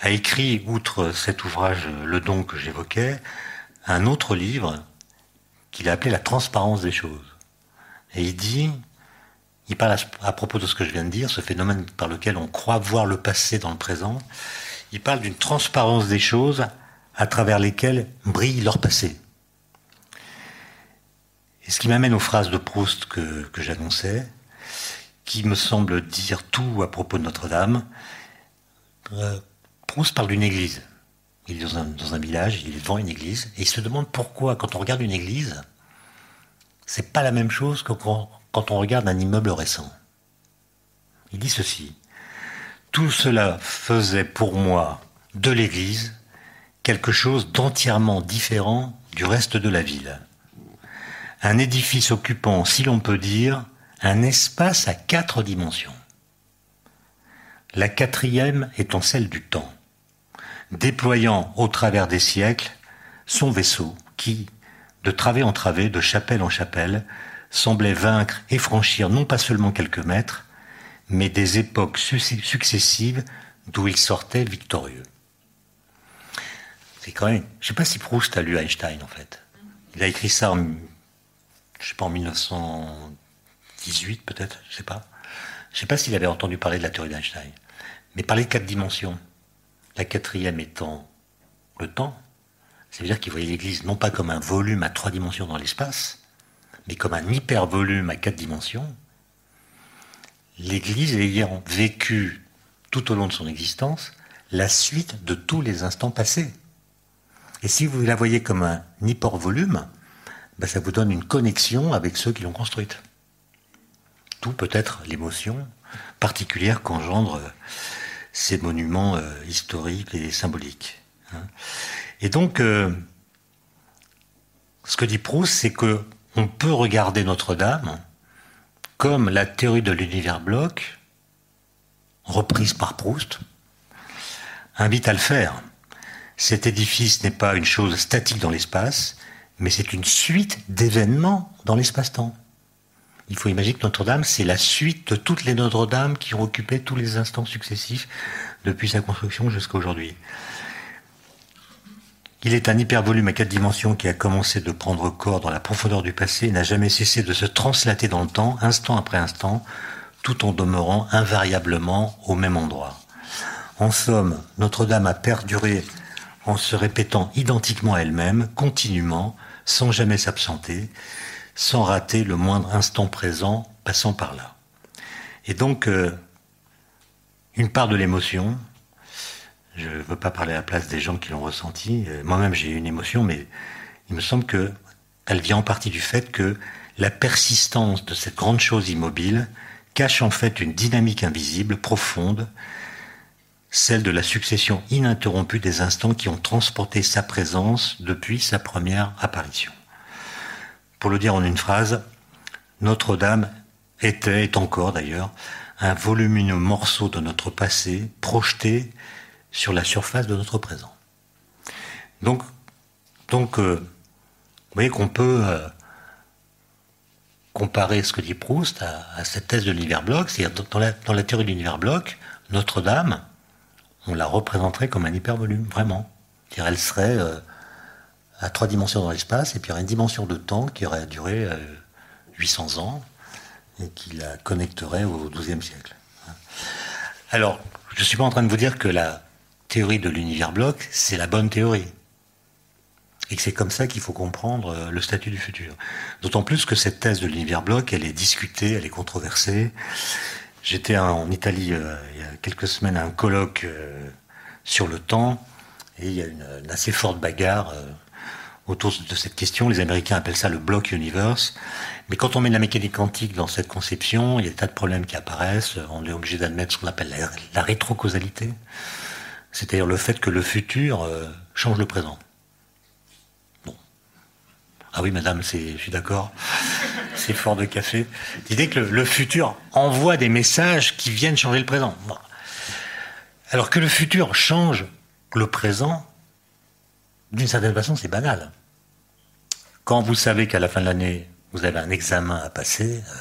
a écrit, outre cet ouvrage Le Don que j'évoquais, un autre livre qu'il a appelé la transparence des choses. Et il dit, il parle à, propos de ce que je viens de dire, ce phénomène par lequel on croit voir le passé dans le présent, il parle d'une transparence des choses à travers lesquelles brille leur passé. Et ce qui m'amène aux phrases de Proust que, j'annonçais, qui me semble dire tout à propos de Notre-Dame. Euh, Proust parle d'une église. Il est dans un, village, il est devant une église, et il se demande pourquoi, quand on regarde une église, c'est pas la même chose que quand on regarde un immeuble récent. Il dit ceci. Tout cela faisait pour moi de l'église quelque chose d'entièrement différent du reste de la ville. Un édifice occupant, si l'on peut dire, un espace à quatre dimensions. La quatrième étant celle du temps déployant au travers des siècles son vaisseau qui, de travée en travée, de chapelle en chapelle, semblait vaincre et franchir non pas seulement quelques mètres, mais des époques successives d'où il sortait victorieux. C'est quand même. Je ne sais pas si Proust a lu Einstein en fait. Il a écrit ça en, je sais pas, en 1918 peut-être, je sais pas. Je sais pas s'il avait entendu parler de la théorie d'Einstein. Mais parler de quatre dimensions, la quatrième étant le temps. cest à dire qu'il voyait l'Église non pas comme un volume à trois dimensions dans l'espace, mais comme un hypervolume à quatre dimensions. L'Église ayant vécu tout au long de son existence la suite de tous les instants passés. Et si vous la voyez comme un hypervolume, ben ça vous donne une connexion avec ceux qui l'ont construite. Tout peut être l'émotion particulière qu'engendre ces monuments euh, historiques et symboliques. Hein. Et donc, euh, ce que dit Proust, c'est que on peut regarder Notre-Dame comme la théorie de l'univers bloc, reprise par Proust, invite à le faire. Cet édifice n'est pas une chose statique dans l'espace, mais c'est une suite d'événements dans l'espace-temps. Il faut imaginer que Notre-Dame, c'est la suite de toutes les Notre-Dame qui ont occupé tous les instants successifs depuis sa construction jusqu'à aujourd'hui. Il est un hypervolume à quatre dimensions qui a commencé de prendre corps dans la profondeur du passé et n'a jamais cessé de se translater dans le temps, instant après instant, tout en demeurant invariablement au même endroit. En somme, Notre-Dame a perduré en se répétant identiquement à elle-même, continuellement, sans jamais s'absenter, sans rater le moindre instant présent passant par là. Et donc, euh, une part de l'émotion, je ne veux pas parler à la place des gens qui l'ont ressenti, euh, moi-même j'ai eu une émotion, mais il me semble que elle vient en partie du fait que la persistance de cette grande chose immobile cache en fait une dynamique invisible, profonde, celle de la succession ininterrompue des instants qui ont transporté sa présence depuis sa première apparition. Pour le dire en une phrase, Notre-Dame était, est encore d'ailleurs, un volumineux morceau de notre passé projeté sur la surface de notre présent. Donc, donc euh, vous voyez qu'on peut euh, comparer ce que dit Proust à, cette thèse de l'univers bloc, c'est-à-dire dans la, dans la théorie de l'univers bloc, Notre-Dame, on la représenterait comme un hypervolume, vraiment. C'est-à-dire elle serait euh, à trois dimensions dans l'espace, et puis il y aurait une dimension de temps qui aurait duré 800 ans, et qui la connecterait au XIIe siècle. Alors, je ne suis pas en train de vous dire que la théorie de l'univers bloc, c'est la bonne théorie. Et que c'est comme ça qu'il faut comprendre euh, le statut du futur. D'autant plus que cette thèse de l'univers bloc, elle est discutée, elle est controversée. J'étais en Italie euh, il y a quelques semaines à un colloque euh, sur le temps, et il y a une, assez forte bagarre autour de cette question. Les Américains appellent ça le block universe. Mais quand on met de la mécanique quantique dans cette conception, il y a des tas de problèmes qui apparaissent. On est obligé d'admettre ce qu'on appelle la, la rétrocausalité c'est-à-dire le fait que le futur euh, change le présent. Ah oui, madame, je suis d'accord. C'est fort de café. L'idée que le, futur envoie des messages qui viennent changer le présent. Alors que le futur change le présent, d'une certaine façon, c'est banal. Quand vous savez qu'à la fin de l'année, vous avez un examen à passer, euh,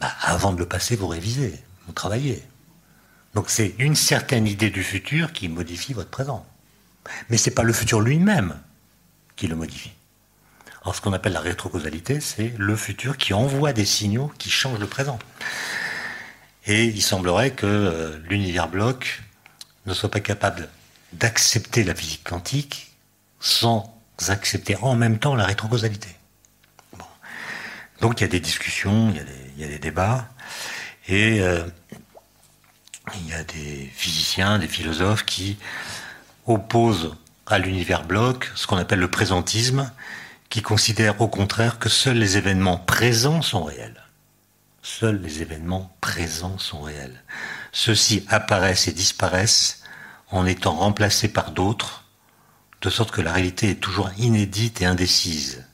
bah, avant de le passer, vous révisez, vous travaillez. Donc c'est une certaine idée du futur qui modifie votre présent. Mais ce n'est pas le futur lui-même qui le modifie. Alors ce qu'on appelle la rétrocausalité, c'est le futur qui envoie des signaux qui changent le présent. Et il semblerait que euh, l'univers bloc ne soit pas capable d'accepter la physique quantique sans accepter en même temps la rétrocausalité. Donc il y a des discussions, il y a des, débats, et euh, il y a des physiciens, des philosophes qui opposent à l'univers bloc ce qu'on appelle le présentisme, qui considère au contraire que seuls les événements présents sont réels. Seuls les événements présents sont réels. Ceux-ci apparaissent et disparaissent en étant remplacés par d'autres, de sorte que la réalité est toujours inédite et indécise.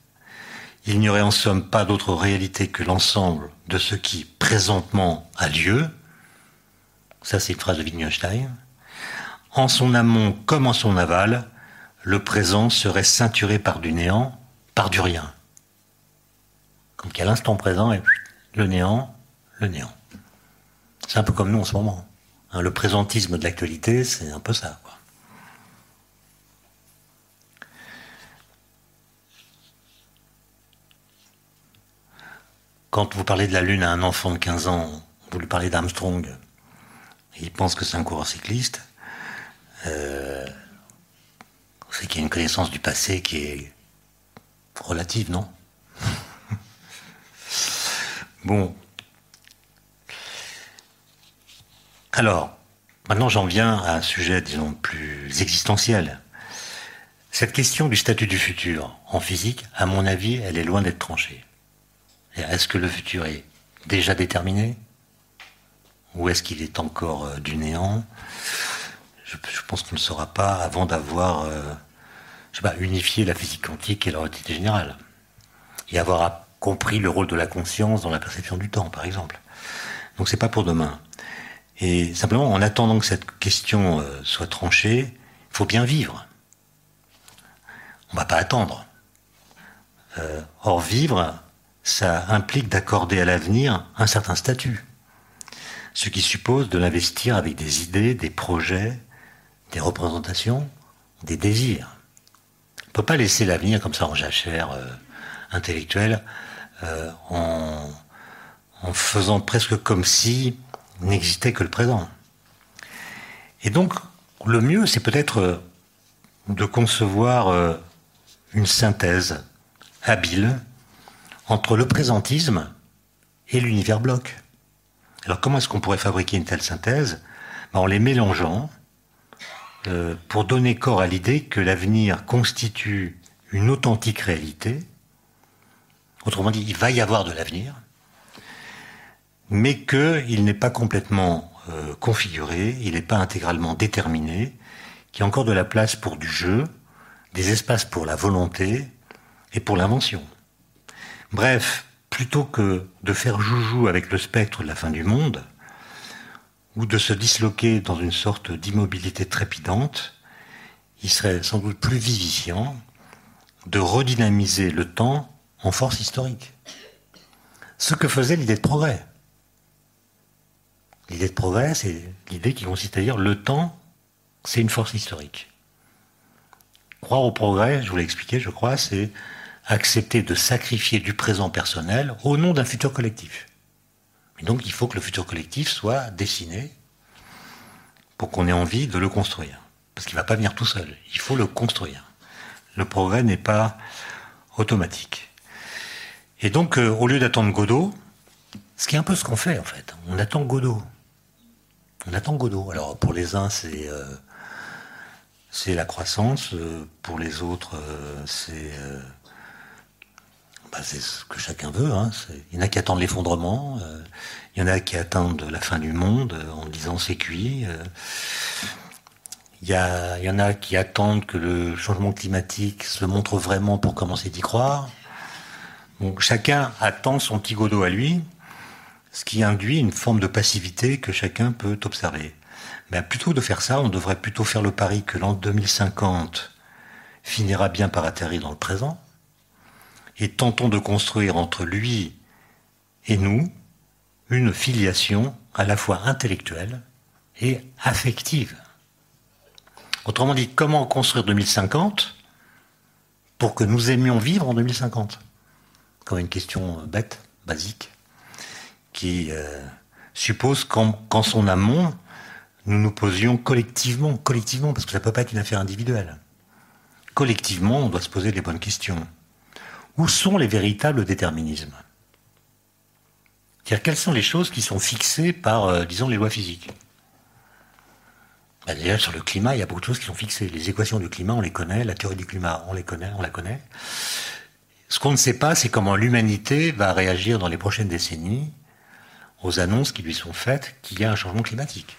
Il n'y aurait en somme pas d'autre réalité que l'ensemble de ce qui présentement a lieu, ça c'est une phrase de Wittgenstein, en son amont comme en son aval, le présent serait ceinturé par du néant, par du rien. Comme qu'à l'instant présent, le néant, le néant. C'est un peu comme nous en ce moment. Hein, le présentisme de l'actualité, c'est un peu ça. Quand vous parlez de la Lune à un enfant de 15 ans, vous lui parlez d'Armstrong, il pense que c'est un coureur cycliste, euh, c'est qu'il y a une connaissance du passé qui est relative, non Bon. Alors, maintenant j'en viens à un sujet, disons, plus existentiel. Cette question du statut du futur en physique, à mon avis, elle est loin d'être tranchée. Est-ce que le futur est déjà déterminé ou est-ce qu'il est encore euh, du néant? Je, pense qu'on ne saura pas avant d'avoir euh, je sais pas, unifier la physique quantique et la relativité générale. Et avoir compris le rôle de la conscience dans la perception du temps, par exemple. Donc c'est pas pour demain. Et simplement, en attendant que cette question euh, soit tranchée, il faut bien vivre. On va pas attendre. Euh, or, vivre, ça implique d'accorder à l'avenir un certain statut. Ce qui suppose de l'investir avec des idées, des projets, des représentations, des désirs. On ne peut pas laisser l'avenir comme ça en jachère euh, intellectuelle, euh, en, faisant presque comme si n'existait que le présent. Et donc, le mieux, c'est peut-être euh, de concevoir une synthèse habile entre le présentisme et l'univers bloc. Alors comment est-ce qu'on pourrait fabriquer une telle synthèse? Ben, En les mélangeant euh, pour donner corps à l'idée que l'avenir constitue une authentique réalité. Autrement dit, il va y avoir de l'avenir, mais qu'il n'est pas complètement euh, configuré, il n'est pas intégralement déterminé, qu'il y a encore de la place pour du jeu, des espaces pour la volonté et pour l'invention. Bref, plutôt que de faire joujou avec le spectre de la fin du monde, ou de se disloquer dans une sorte d'immobilité trépidante, il serait sans doute plus vivifiant de redynamiser le temps en force historique. Ce que faisait l'idée de progrès. L'idée de progrès, c'est l'idée qui consiste à dire le temps, c'est une force historique. Croire au progrès, je vous l'ai expliqué, je crois, c'est accepter de sacrifier du présent personnel au nom d'un futur collectif. Donc il faut que le futur collectif soit dessiné pour qu'on ait envie de le construire. Parce qu'il ne va pas venir tout seul, il faut le construire. Le progrès n'est pas automatique. Et donc, euh, au lieu d'attendre Godot, ce qui est un peu ce qu'on fait en fait, on attend Godot. On attend Godot. Alors pour les uns, c'est euh, c'est la croissance. Euh, pour les autres, c'est bah, c'est ce que chacun veut. Hein. Il y en a qui attendent l'effondrement. il y en a qui attendent la fin du monde en disant c'est cuit. Il y, a, il y en a qui attendent que le changement climatique se montre vraiment pour commencer d'y croire. Donc chacun attend son petit Godot à lui ce qui induit une forme de passivité que chacun peut observer. Mais plutôt de faire ça, on devrait plutôt faire le pari que l'an 2050 finira bien par atterrir dans le présent, et tentons de construire entre lui et nous une filiation à la fois intellectuelle et affective. Autrement dit, comment construire 2050 pour que nous aimions vivre en 2050 Comme une question bête, basique qui euh, suppose qu'en son amont, nous nous posions collectivement, collectivement, parce que ça ne peut pas être une affaire individuelle. Collectivement, on doit se poser les bonnes questions. Où sont les véritables déterminismes? C'est-à-dire, quelles sont les choses qui sont fixées par, euh, disons, les lois physiques? Bah, Déjà, sur le climat, il y a beaucoup de choses qui sont fixées. Les équations du climat, on les connaît. La théorie du climat, on les connaît, on la connaît. Ce qu'on ne sait pas, c'est comment l'humanité va réagir dans les prochaines décennies aux annonces qui lui sont faites qu'il y a un changement climatique.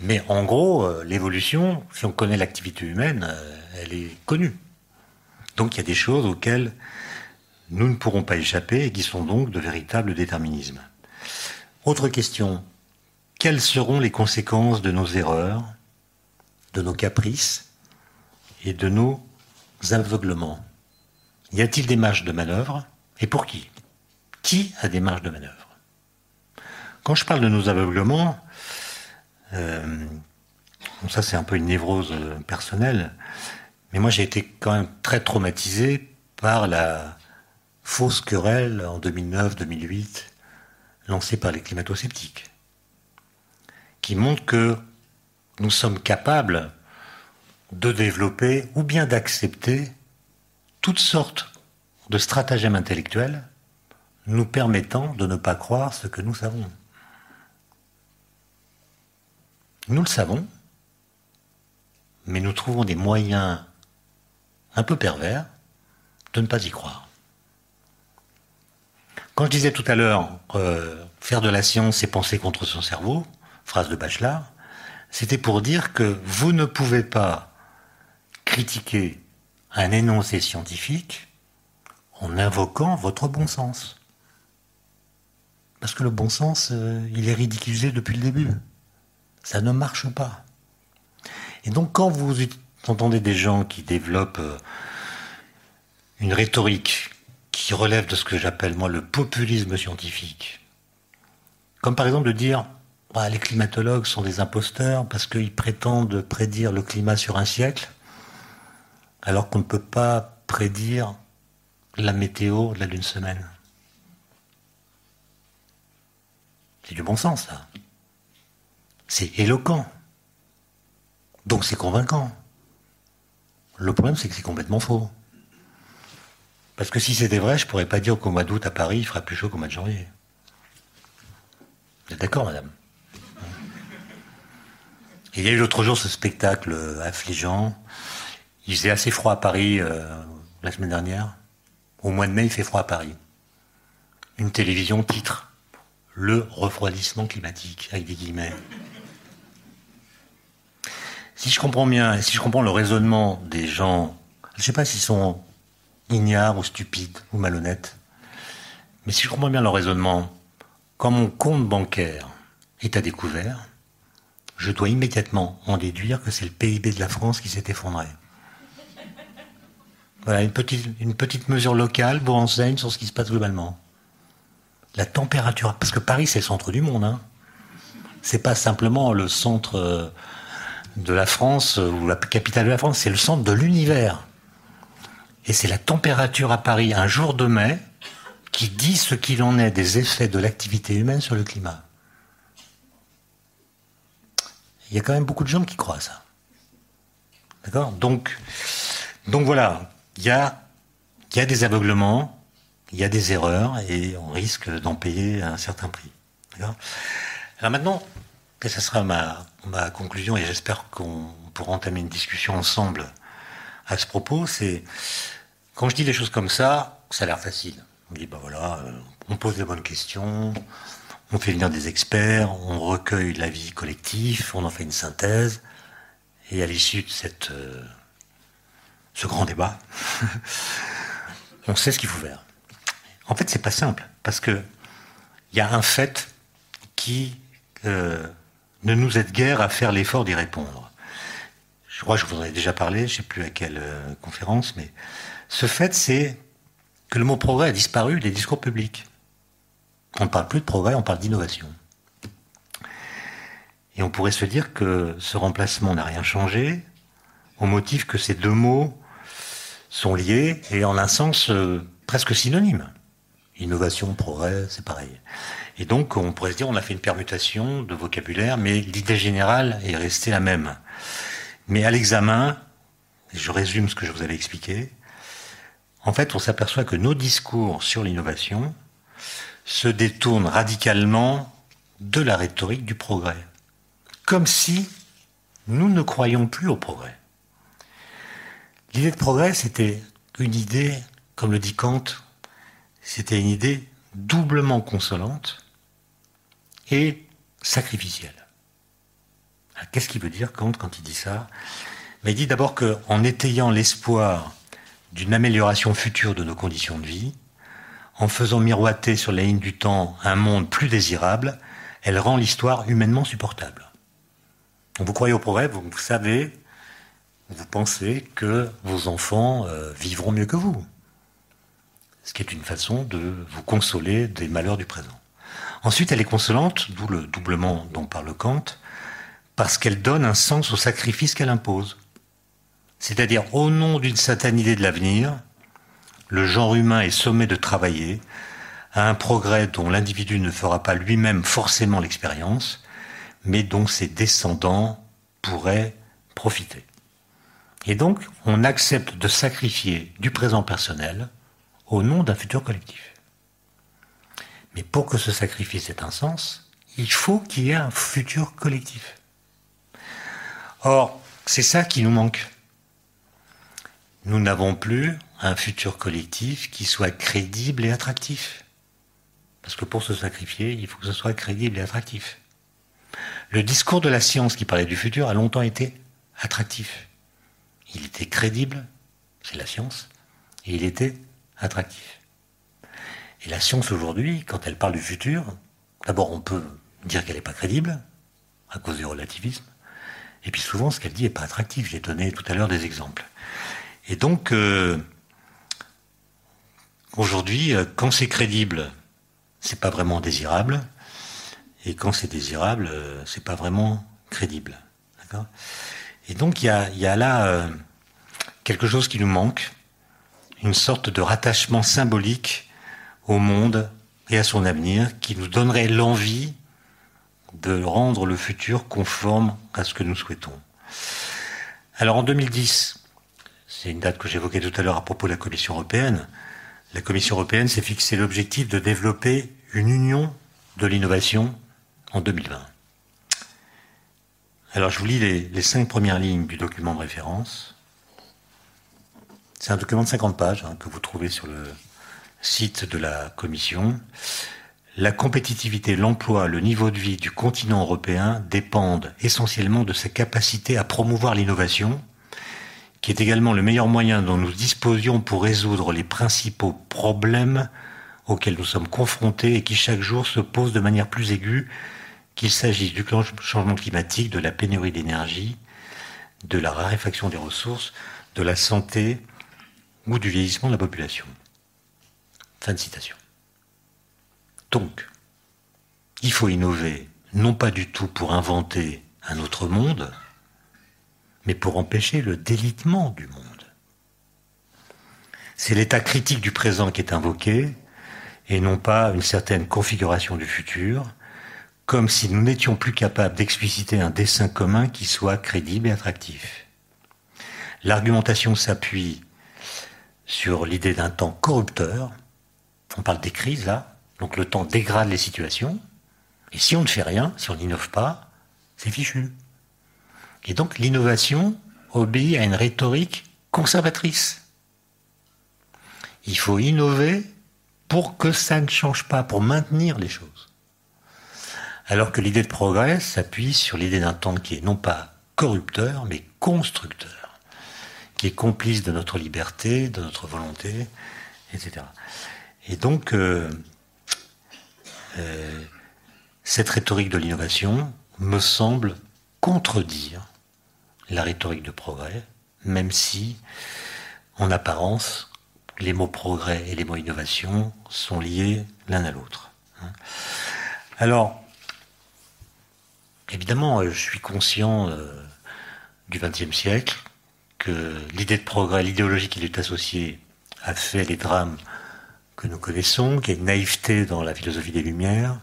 Mais en gros, euh, l'évolution, si on connaît l'activité humaine, euh, elle est connue. Donc il y a des choses auxquelles nous ne pourrons pas échapper et qui sont donc de véritables déterminismes. Autre question, quelles seront les conséquences de nos erreurs, de nos caprices et de nos aveuglements? Y a-t-il des marges de manœuvre Et pour qui? Qui a des marges de manœuvre? Quand je parle de nos aveuglements, euh, ça c'est un peu une névrose euh, personnelle, mais moi j'ai été quand même très traumatisé par la fausse querelle en 2009-2008 lancée par les climato-sceptiques, qui montre que nous sommes capables de développer ou bien d'accepter toutes sortes de stratagèmes intellectuels nous permettant de ne pas croire ce que nous savons. Nous le savons, mais nous trouvons des moyens un peu pervers de ne pas y croire. Quand je disais tout à l'heure euh, faire de la science c'est penser contre son cerveau, phrase de Bachelard, c'était pour dire que vous ne pouvez pas critiquer un énoncé scientifique en invoquant votre bon sens. Parce que le bon sens, euh, il est ridiculisé depuis le début. Ça ne marche pas. Et donc quand vous entendez des gens qui développent euh, une rhétorique qui relève de ce que j'appelle moi le populisme scientifique, comme par exemple de dire bah, les climatologues sont des imposteurs parce qu'ils prétendent prédire le climat sur un siècle, alors qu'on ne peut pas prédire la météo de d'une semaine. C'est du bon sens, ça. C'est éloquent. Donc c'est convaincant. Le problème, c'est que c'est complètement faux. Parce que si c'était vrai, je pourrais pas dire qu'au mois d'août à Paris, il fera plus chaud qu'au mois de janvier. Vous êtes d'accord, madame? Il y a eu l'autre jour ce spectacle affligeant. Il faisait assez froid à Paris euh, la semaine dernière. Au mois de mai, il fait froid à Paris. Une télévision titre Le refroidissement climatique, avec des guillemets. Si je comprends bien, si je comprends le raisonnement des gens, je ne sais pas s'ils sont ignares ou stupides ou malhonnêtes, mais si je comprends bien leur raisonnement, quand mon compte bancaire est à découvert, je dois immédiatement en déduire que c'est le PIB de la France qui s'est effondré. Voilà, une petite, une petite mesure locale vous renseigne sur ce qui se passe globalement. La température, parce que Paris c'est le centre du monde, hein. C'est pas simplement le centre euh, de la France euh, ou la capitale de la France, c'est le centre de l'univers. Et c'est la température à Paris un jour de mai qui dit ce qu'il en est des effets de l'activité humaine sur le climat. Il y a quand même beaucoup de gens qui croient ça. D'accord? Donc, donc voilà, il y a, y a des aveuglements, il y a des erreurs et on risque d'en payer un certain prix. D'accord? Alors maintenant, et ça sera ma, conclusion et j'espère qu'on pourra entamer une discussion ensemble à ce propos, c'est quand je dis des choses comme ça, ça a l'air facile. On dit, ben voilà, euh, on pose les bonnes questions, on fait venir des experts, on recueille l'avis collectif, on en fait une synthèse, et à l'issue de cette, euh, ce grand débat, on sait ce qu'il faut faire. En fait, c'est pas simple, parce que il y a un fait qui euh, ne nous aide guère à faire l'effort d'y répondre. Je crois que je vous en ai déjà parlé, je ne sais plus à quelle euh, conférence, mais ce fait, c'est que le mot progrès a disparu des discours publics. On ne parle plus de progrès, on parle d'innovation. Et on pourrait se dire que ce remplacement n'a rien changé, au motif que ces deux mots sont liés et en un sens euh, presque synonyme. Innovation, progrès, c'est pareil. Et donc on pourrait se dire on a fait une permutation de vocabulaire, mais l'idée générale est restée la même. Mais à l'examen, je résume ce que je vous avais expliqué, en fait on s'aperçoit que nos discours sur l'innovation se détourne radicalement de la rhétorique du progrès. Comme si nous ne croyions plus au progrès. L'idée de progrès, c'était une idée, comme le dit Kant, c'était une idée doublement consolante et sacrificielle. Qu'est-ce qu'il veut dire Kant quand il dit ça? Mais Il dit d'abord qu'en étayant l'espoir d'une amélioration future de nos conditions de vie, en faisant miroiter sur la ligne du temps un monde plus désirable, elle rend l'histoire humainement supportable. vous croyez au progrès, vous, savez, vous pensez que vos enfants euh, vivront mieux que vous. Ce qui est une façon de vous consoler des malheurs du présent. Ensuite, elle est consolante, d'où le doublement dont parle Kant, parce qu'elle donne un sens au sacrifice qu'elle impose. C'est-à-dire, au nom d'une certaine idée de l'avenir, le genre humain est sommé de travailler à un progrès dont l'individu ne fera pas lui-même forcément l'expérience, mais dont ses descendants pourraient profiter. Et donc, on accepte de sacrifier du présent personnel au nom d'un futur collectif. Mais pour que ce sacrifice ait un sens, il faut qu'il y ait un futur collectif. Or, c'est ça qui nous manque. Nous n'avons plus un futur collectif qui soit crédible et attractif. Parce que pour se sacrifier, il faut que ce soit crédible et attractif. Le discours de la science qui parlait du futur a longtemps été attractif. Il était crédible c'est la science, et il était attractif. Et la science aujourd'hui, quand elle parle du futur, d'abord on peut dire qu'elle n'est pas crédible, à cause du relativisme, et puis souvent ce qu'elle dit n'est pas attractif. J'ai donné tout à l'heure des exemples. Et donc, euh, aujourd'hui, euh, quand c'est crédible, c'est pas vraiment désirable, et quand c'est désirable, euh, c'est pas vraiment crédible. Et donc il y a, y a, là quelque chose qui nous manque, une sorte de rattachement symbolique au monde et à son avenir qui nous donnerait l'envie de rendre le futur conforme à ce que nous souhaitons. Alors en 2010, c'est une date que j'évoquais tout à l'heure à propos de la Commission européenne, la Commission européenne s'est fixé l'objectif de développer une union de l'innovation en 2020. Alors je vous lis les, cinq premières lignes du document de référence. C'est un document de 50 pages hein, que vous trouvez sur le site de la Commission la compétitivité, l'emploi, le niveau de vie du continent européen dépendent essentiellement de sa capacité à promouvoir l'innovation, qui est également le meilleur moyen dont nous disposions pour résoudre les principaux problèmes auxquels nous sommes confrontés et qui chaque jour se posent de manière plus aiguë, qu'il s'agisse du changement climatique, de la pénurie d'énergie, de la raréfaction des ressources, de la santé ou du vieillissement de la population. Fin de citation. Donc, il faut innover, non pas du tout pour inventer un autre monde, mais pour empêcher le délitement du monde. C'est l'état critique du présent qui est invoqué, et non pas une certaine configuration du futur, comme si nous n'étions plus capables d'expliciter un dessin commun qui soit crédible et attractif. L'argumentation s'appuie sur l'idée d'un temps corrupteur. On parle des crises là, donc le temps dégrade les situations. Et si on ne fait rien, si on n'innove pas, c'est fichu. Et donc l'innovation obéit à une rhétorique conservatrice. Il faut innover pour que ça ne change pas, pour maintenir les choses. Alors que l'idée de progrès s'appuie sur l'idée d'un temps qui est non pas corrupteur, mais constructeur, qui est complice de notre liberté, de notre volonté, etc. Et donc, euh, euh, cette rhétorique de l'innovation me semble contredire la rhétorique de progrès, même si, en apparence, les mots progrès et les mots innovation sont liés l'un à l'autre. Hein. Alors, évidemment, euh, je suis conscient du XXe siècle, que l'idée de progrès, l'idéologie qui lui est associée, a fait les drames que nous connaissons, qu'il y a une naïveté dans la philosophie des Lumières,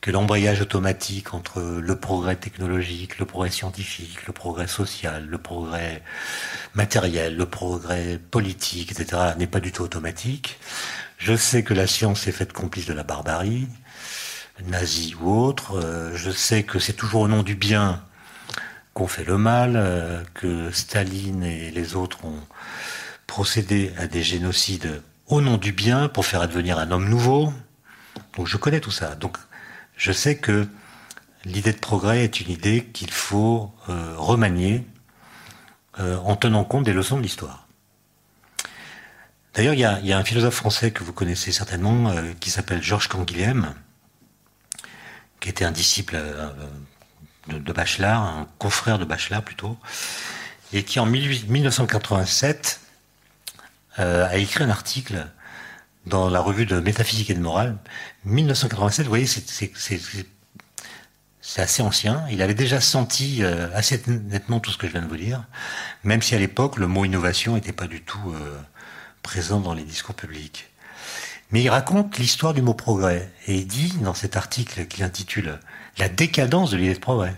que l'embrayage automatique entre le progrès technologique, le progrès scientifique, le progrès social, le progrès matériel, le progrès politique, etc., n'est pas du tout automatique. Je sais que la science est faite complice de la barbarie, nazie ou autre. Euh, je sais que c'est toujours au nom du bien qu'on fait le mal, euh, que Staline et les autres ont procédé à des génocides au nom du bien pour faire advenir un homme nouveau. Donc je connais tout ça. Donc je sais que l'idée de progrès est une idée qu'il faut euh, remanier euh, en tenant compte des leçons de l'histoire. D'ailleurs, il y, a, un philosophe français que vous connaissez certainement euh, qui s'appelle Georges Canguilhem, qui était un disciple de, de, Bachelard, un confrère de Bachelard plutôt, et qui en 1987 euh, a écrit un article dans la revue de Métaphysique et de Morale, 1987, vous voyez, c'est assez ancien. Il avait déjà senti euh, assez nettement tout ce que je viens de vous dire, même si à l'époque, le mot innovation n'était pas du tout euh, présent dans les discours publics. Mais il raconte l'histoire du mot progrès, et il dit, dans cet article qu'il intitule La décadence de l'idée de progrès,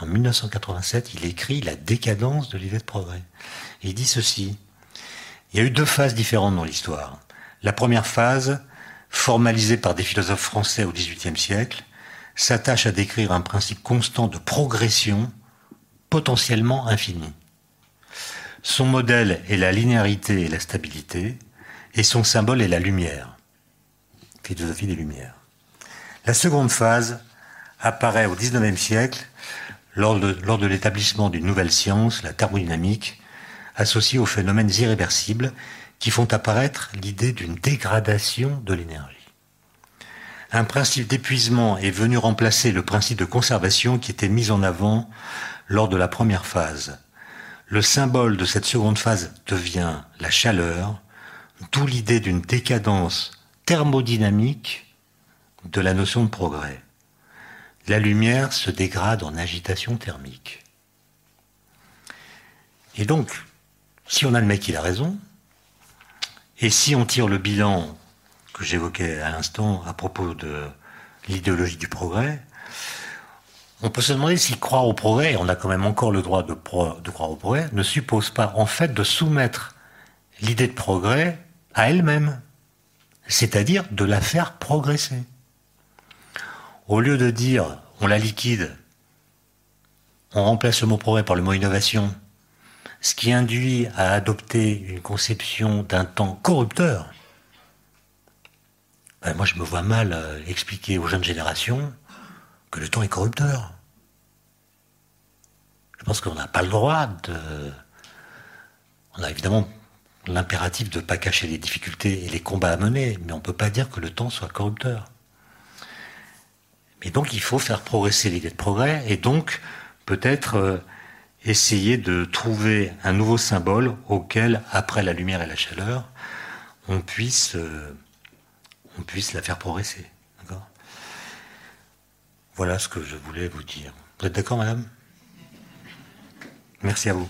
en 1987, il écrit La décadence de l'idée de progrès. Et il dit ceci, il y a eu deux phases différentes dans l'histoire. La première phase, formalisée par des philosophes français au XVIIIe siècle, s'attache à décrire un principe constant de progression potentiellement infini. Son modèle est la linéarité et la stabilité, et son symbole est la lumière. Philosophie des Lumières. La seconde phase apparaît au XIXe siècle lors de, lors de l'établissement d'une nouvelle science, la thermodynamique, associés aux phénomènes irréversibles qui font apparaître l'idée d'une dégradation de l'énergie. Un principe d'épuisement est venu remplacer le principe de conservation qui était mis en avant lors de la première phase. Le symbole de cette seconde phase devient la chaleur, d'où l'idée d'une décadence thermodynamique de la notion de progrès. La lumière se dégrade en agitation thermique. Et donc, si on admet qu'il a raison, et si on tire le bilan que j'évoquais à l'instant à propos de l'idéologie du progrès, on peut se demander si croire au progrès, et on a quand même encore le droit de, de croire au progrès, ne suppose pas en fait de soumettre l'idée de progrès à elle-même, c'est-à-dire de la faire progresser. Au lieu de dire on la liquide, on remplace le mot progrès par le mot innovation, ce qui induit à adopter une conception d'un temps corrupteur, ben moi je me vois mal euh, expliquer aux jeunes générations que le temps est corrupteur. Je pense qu'on n'a pas le droit de... On a évidemment l'impératif de ne pas cacher les difficultés et les combats à mener, mais on ne peut pas dire que le temps soit corrupteur. Mais donc il faut faire progresser l'idée de progrès, et donc peut-être euh, essayer de trouver un nouveau symbole auquel, après la lumière et la chaleur, on puisse, euh, on puisse la faire progresser. Voilà ce que je voulais vous dire. Vous êtes d'accord, madame? Merci à vous.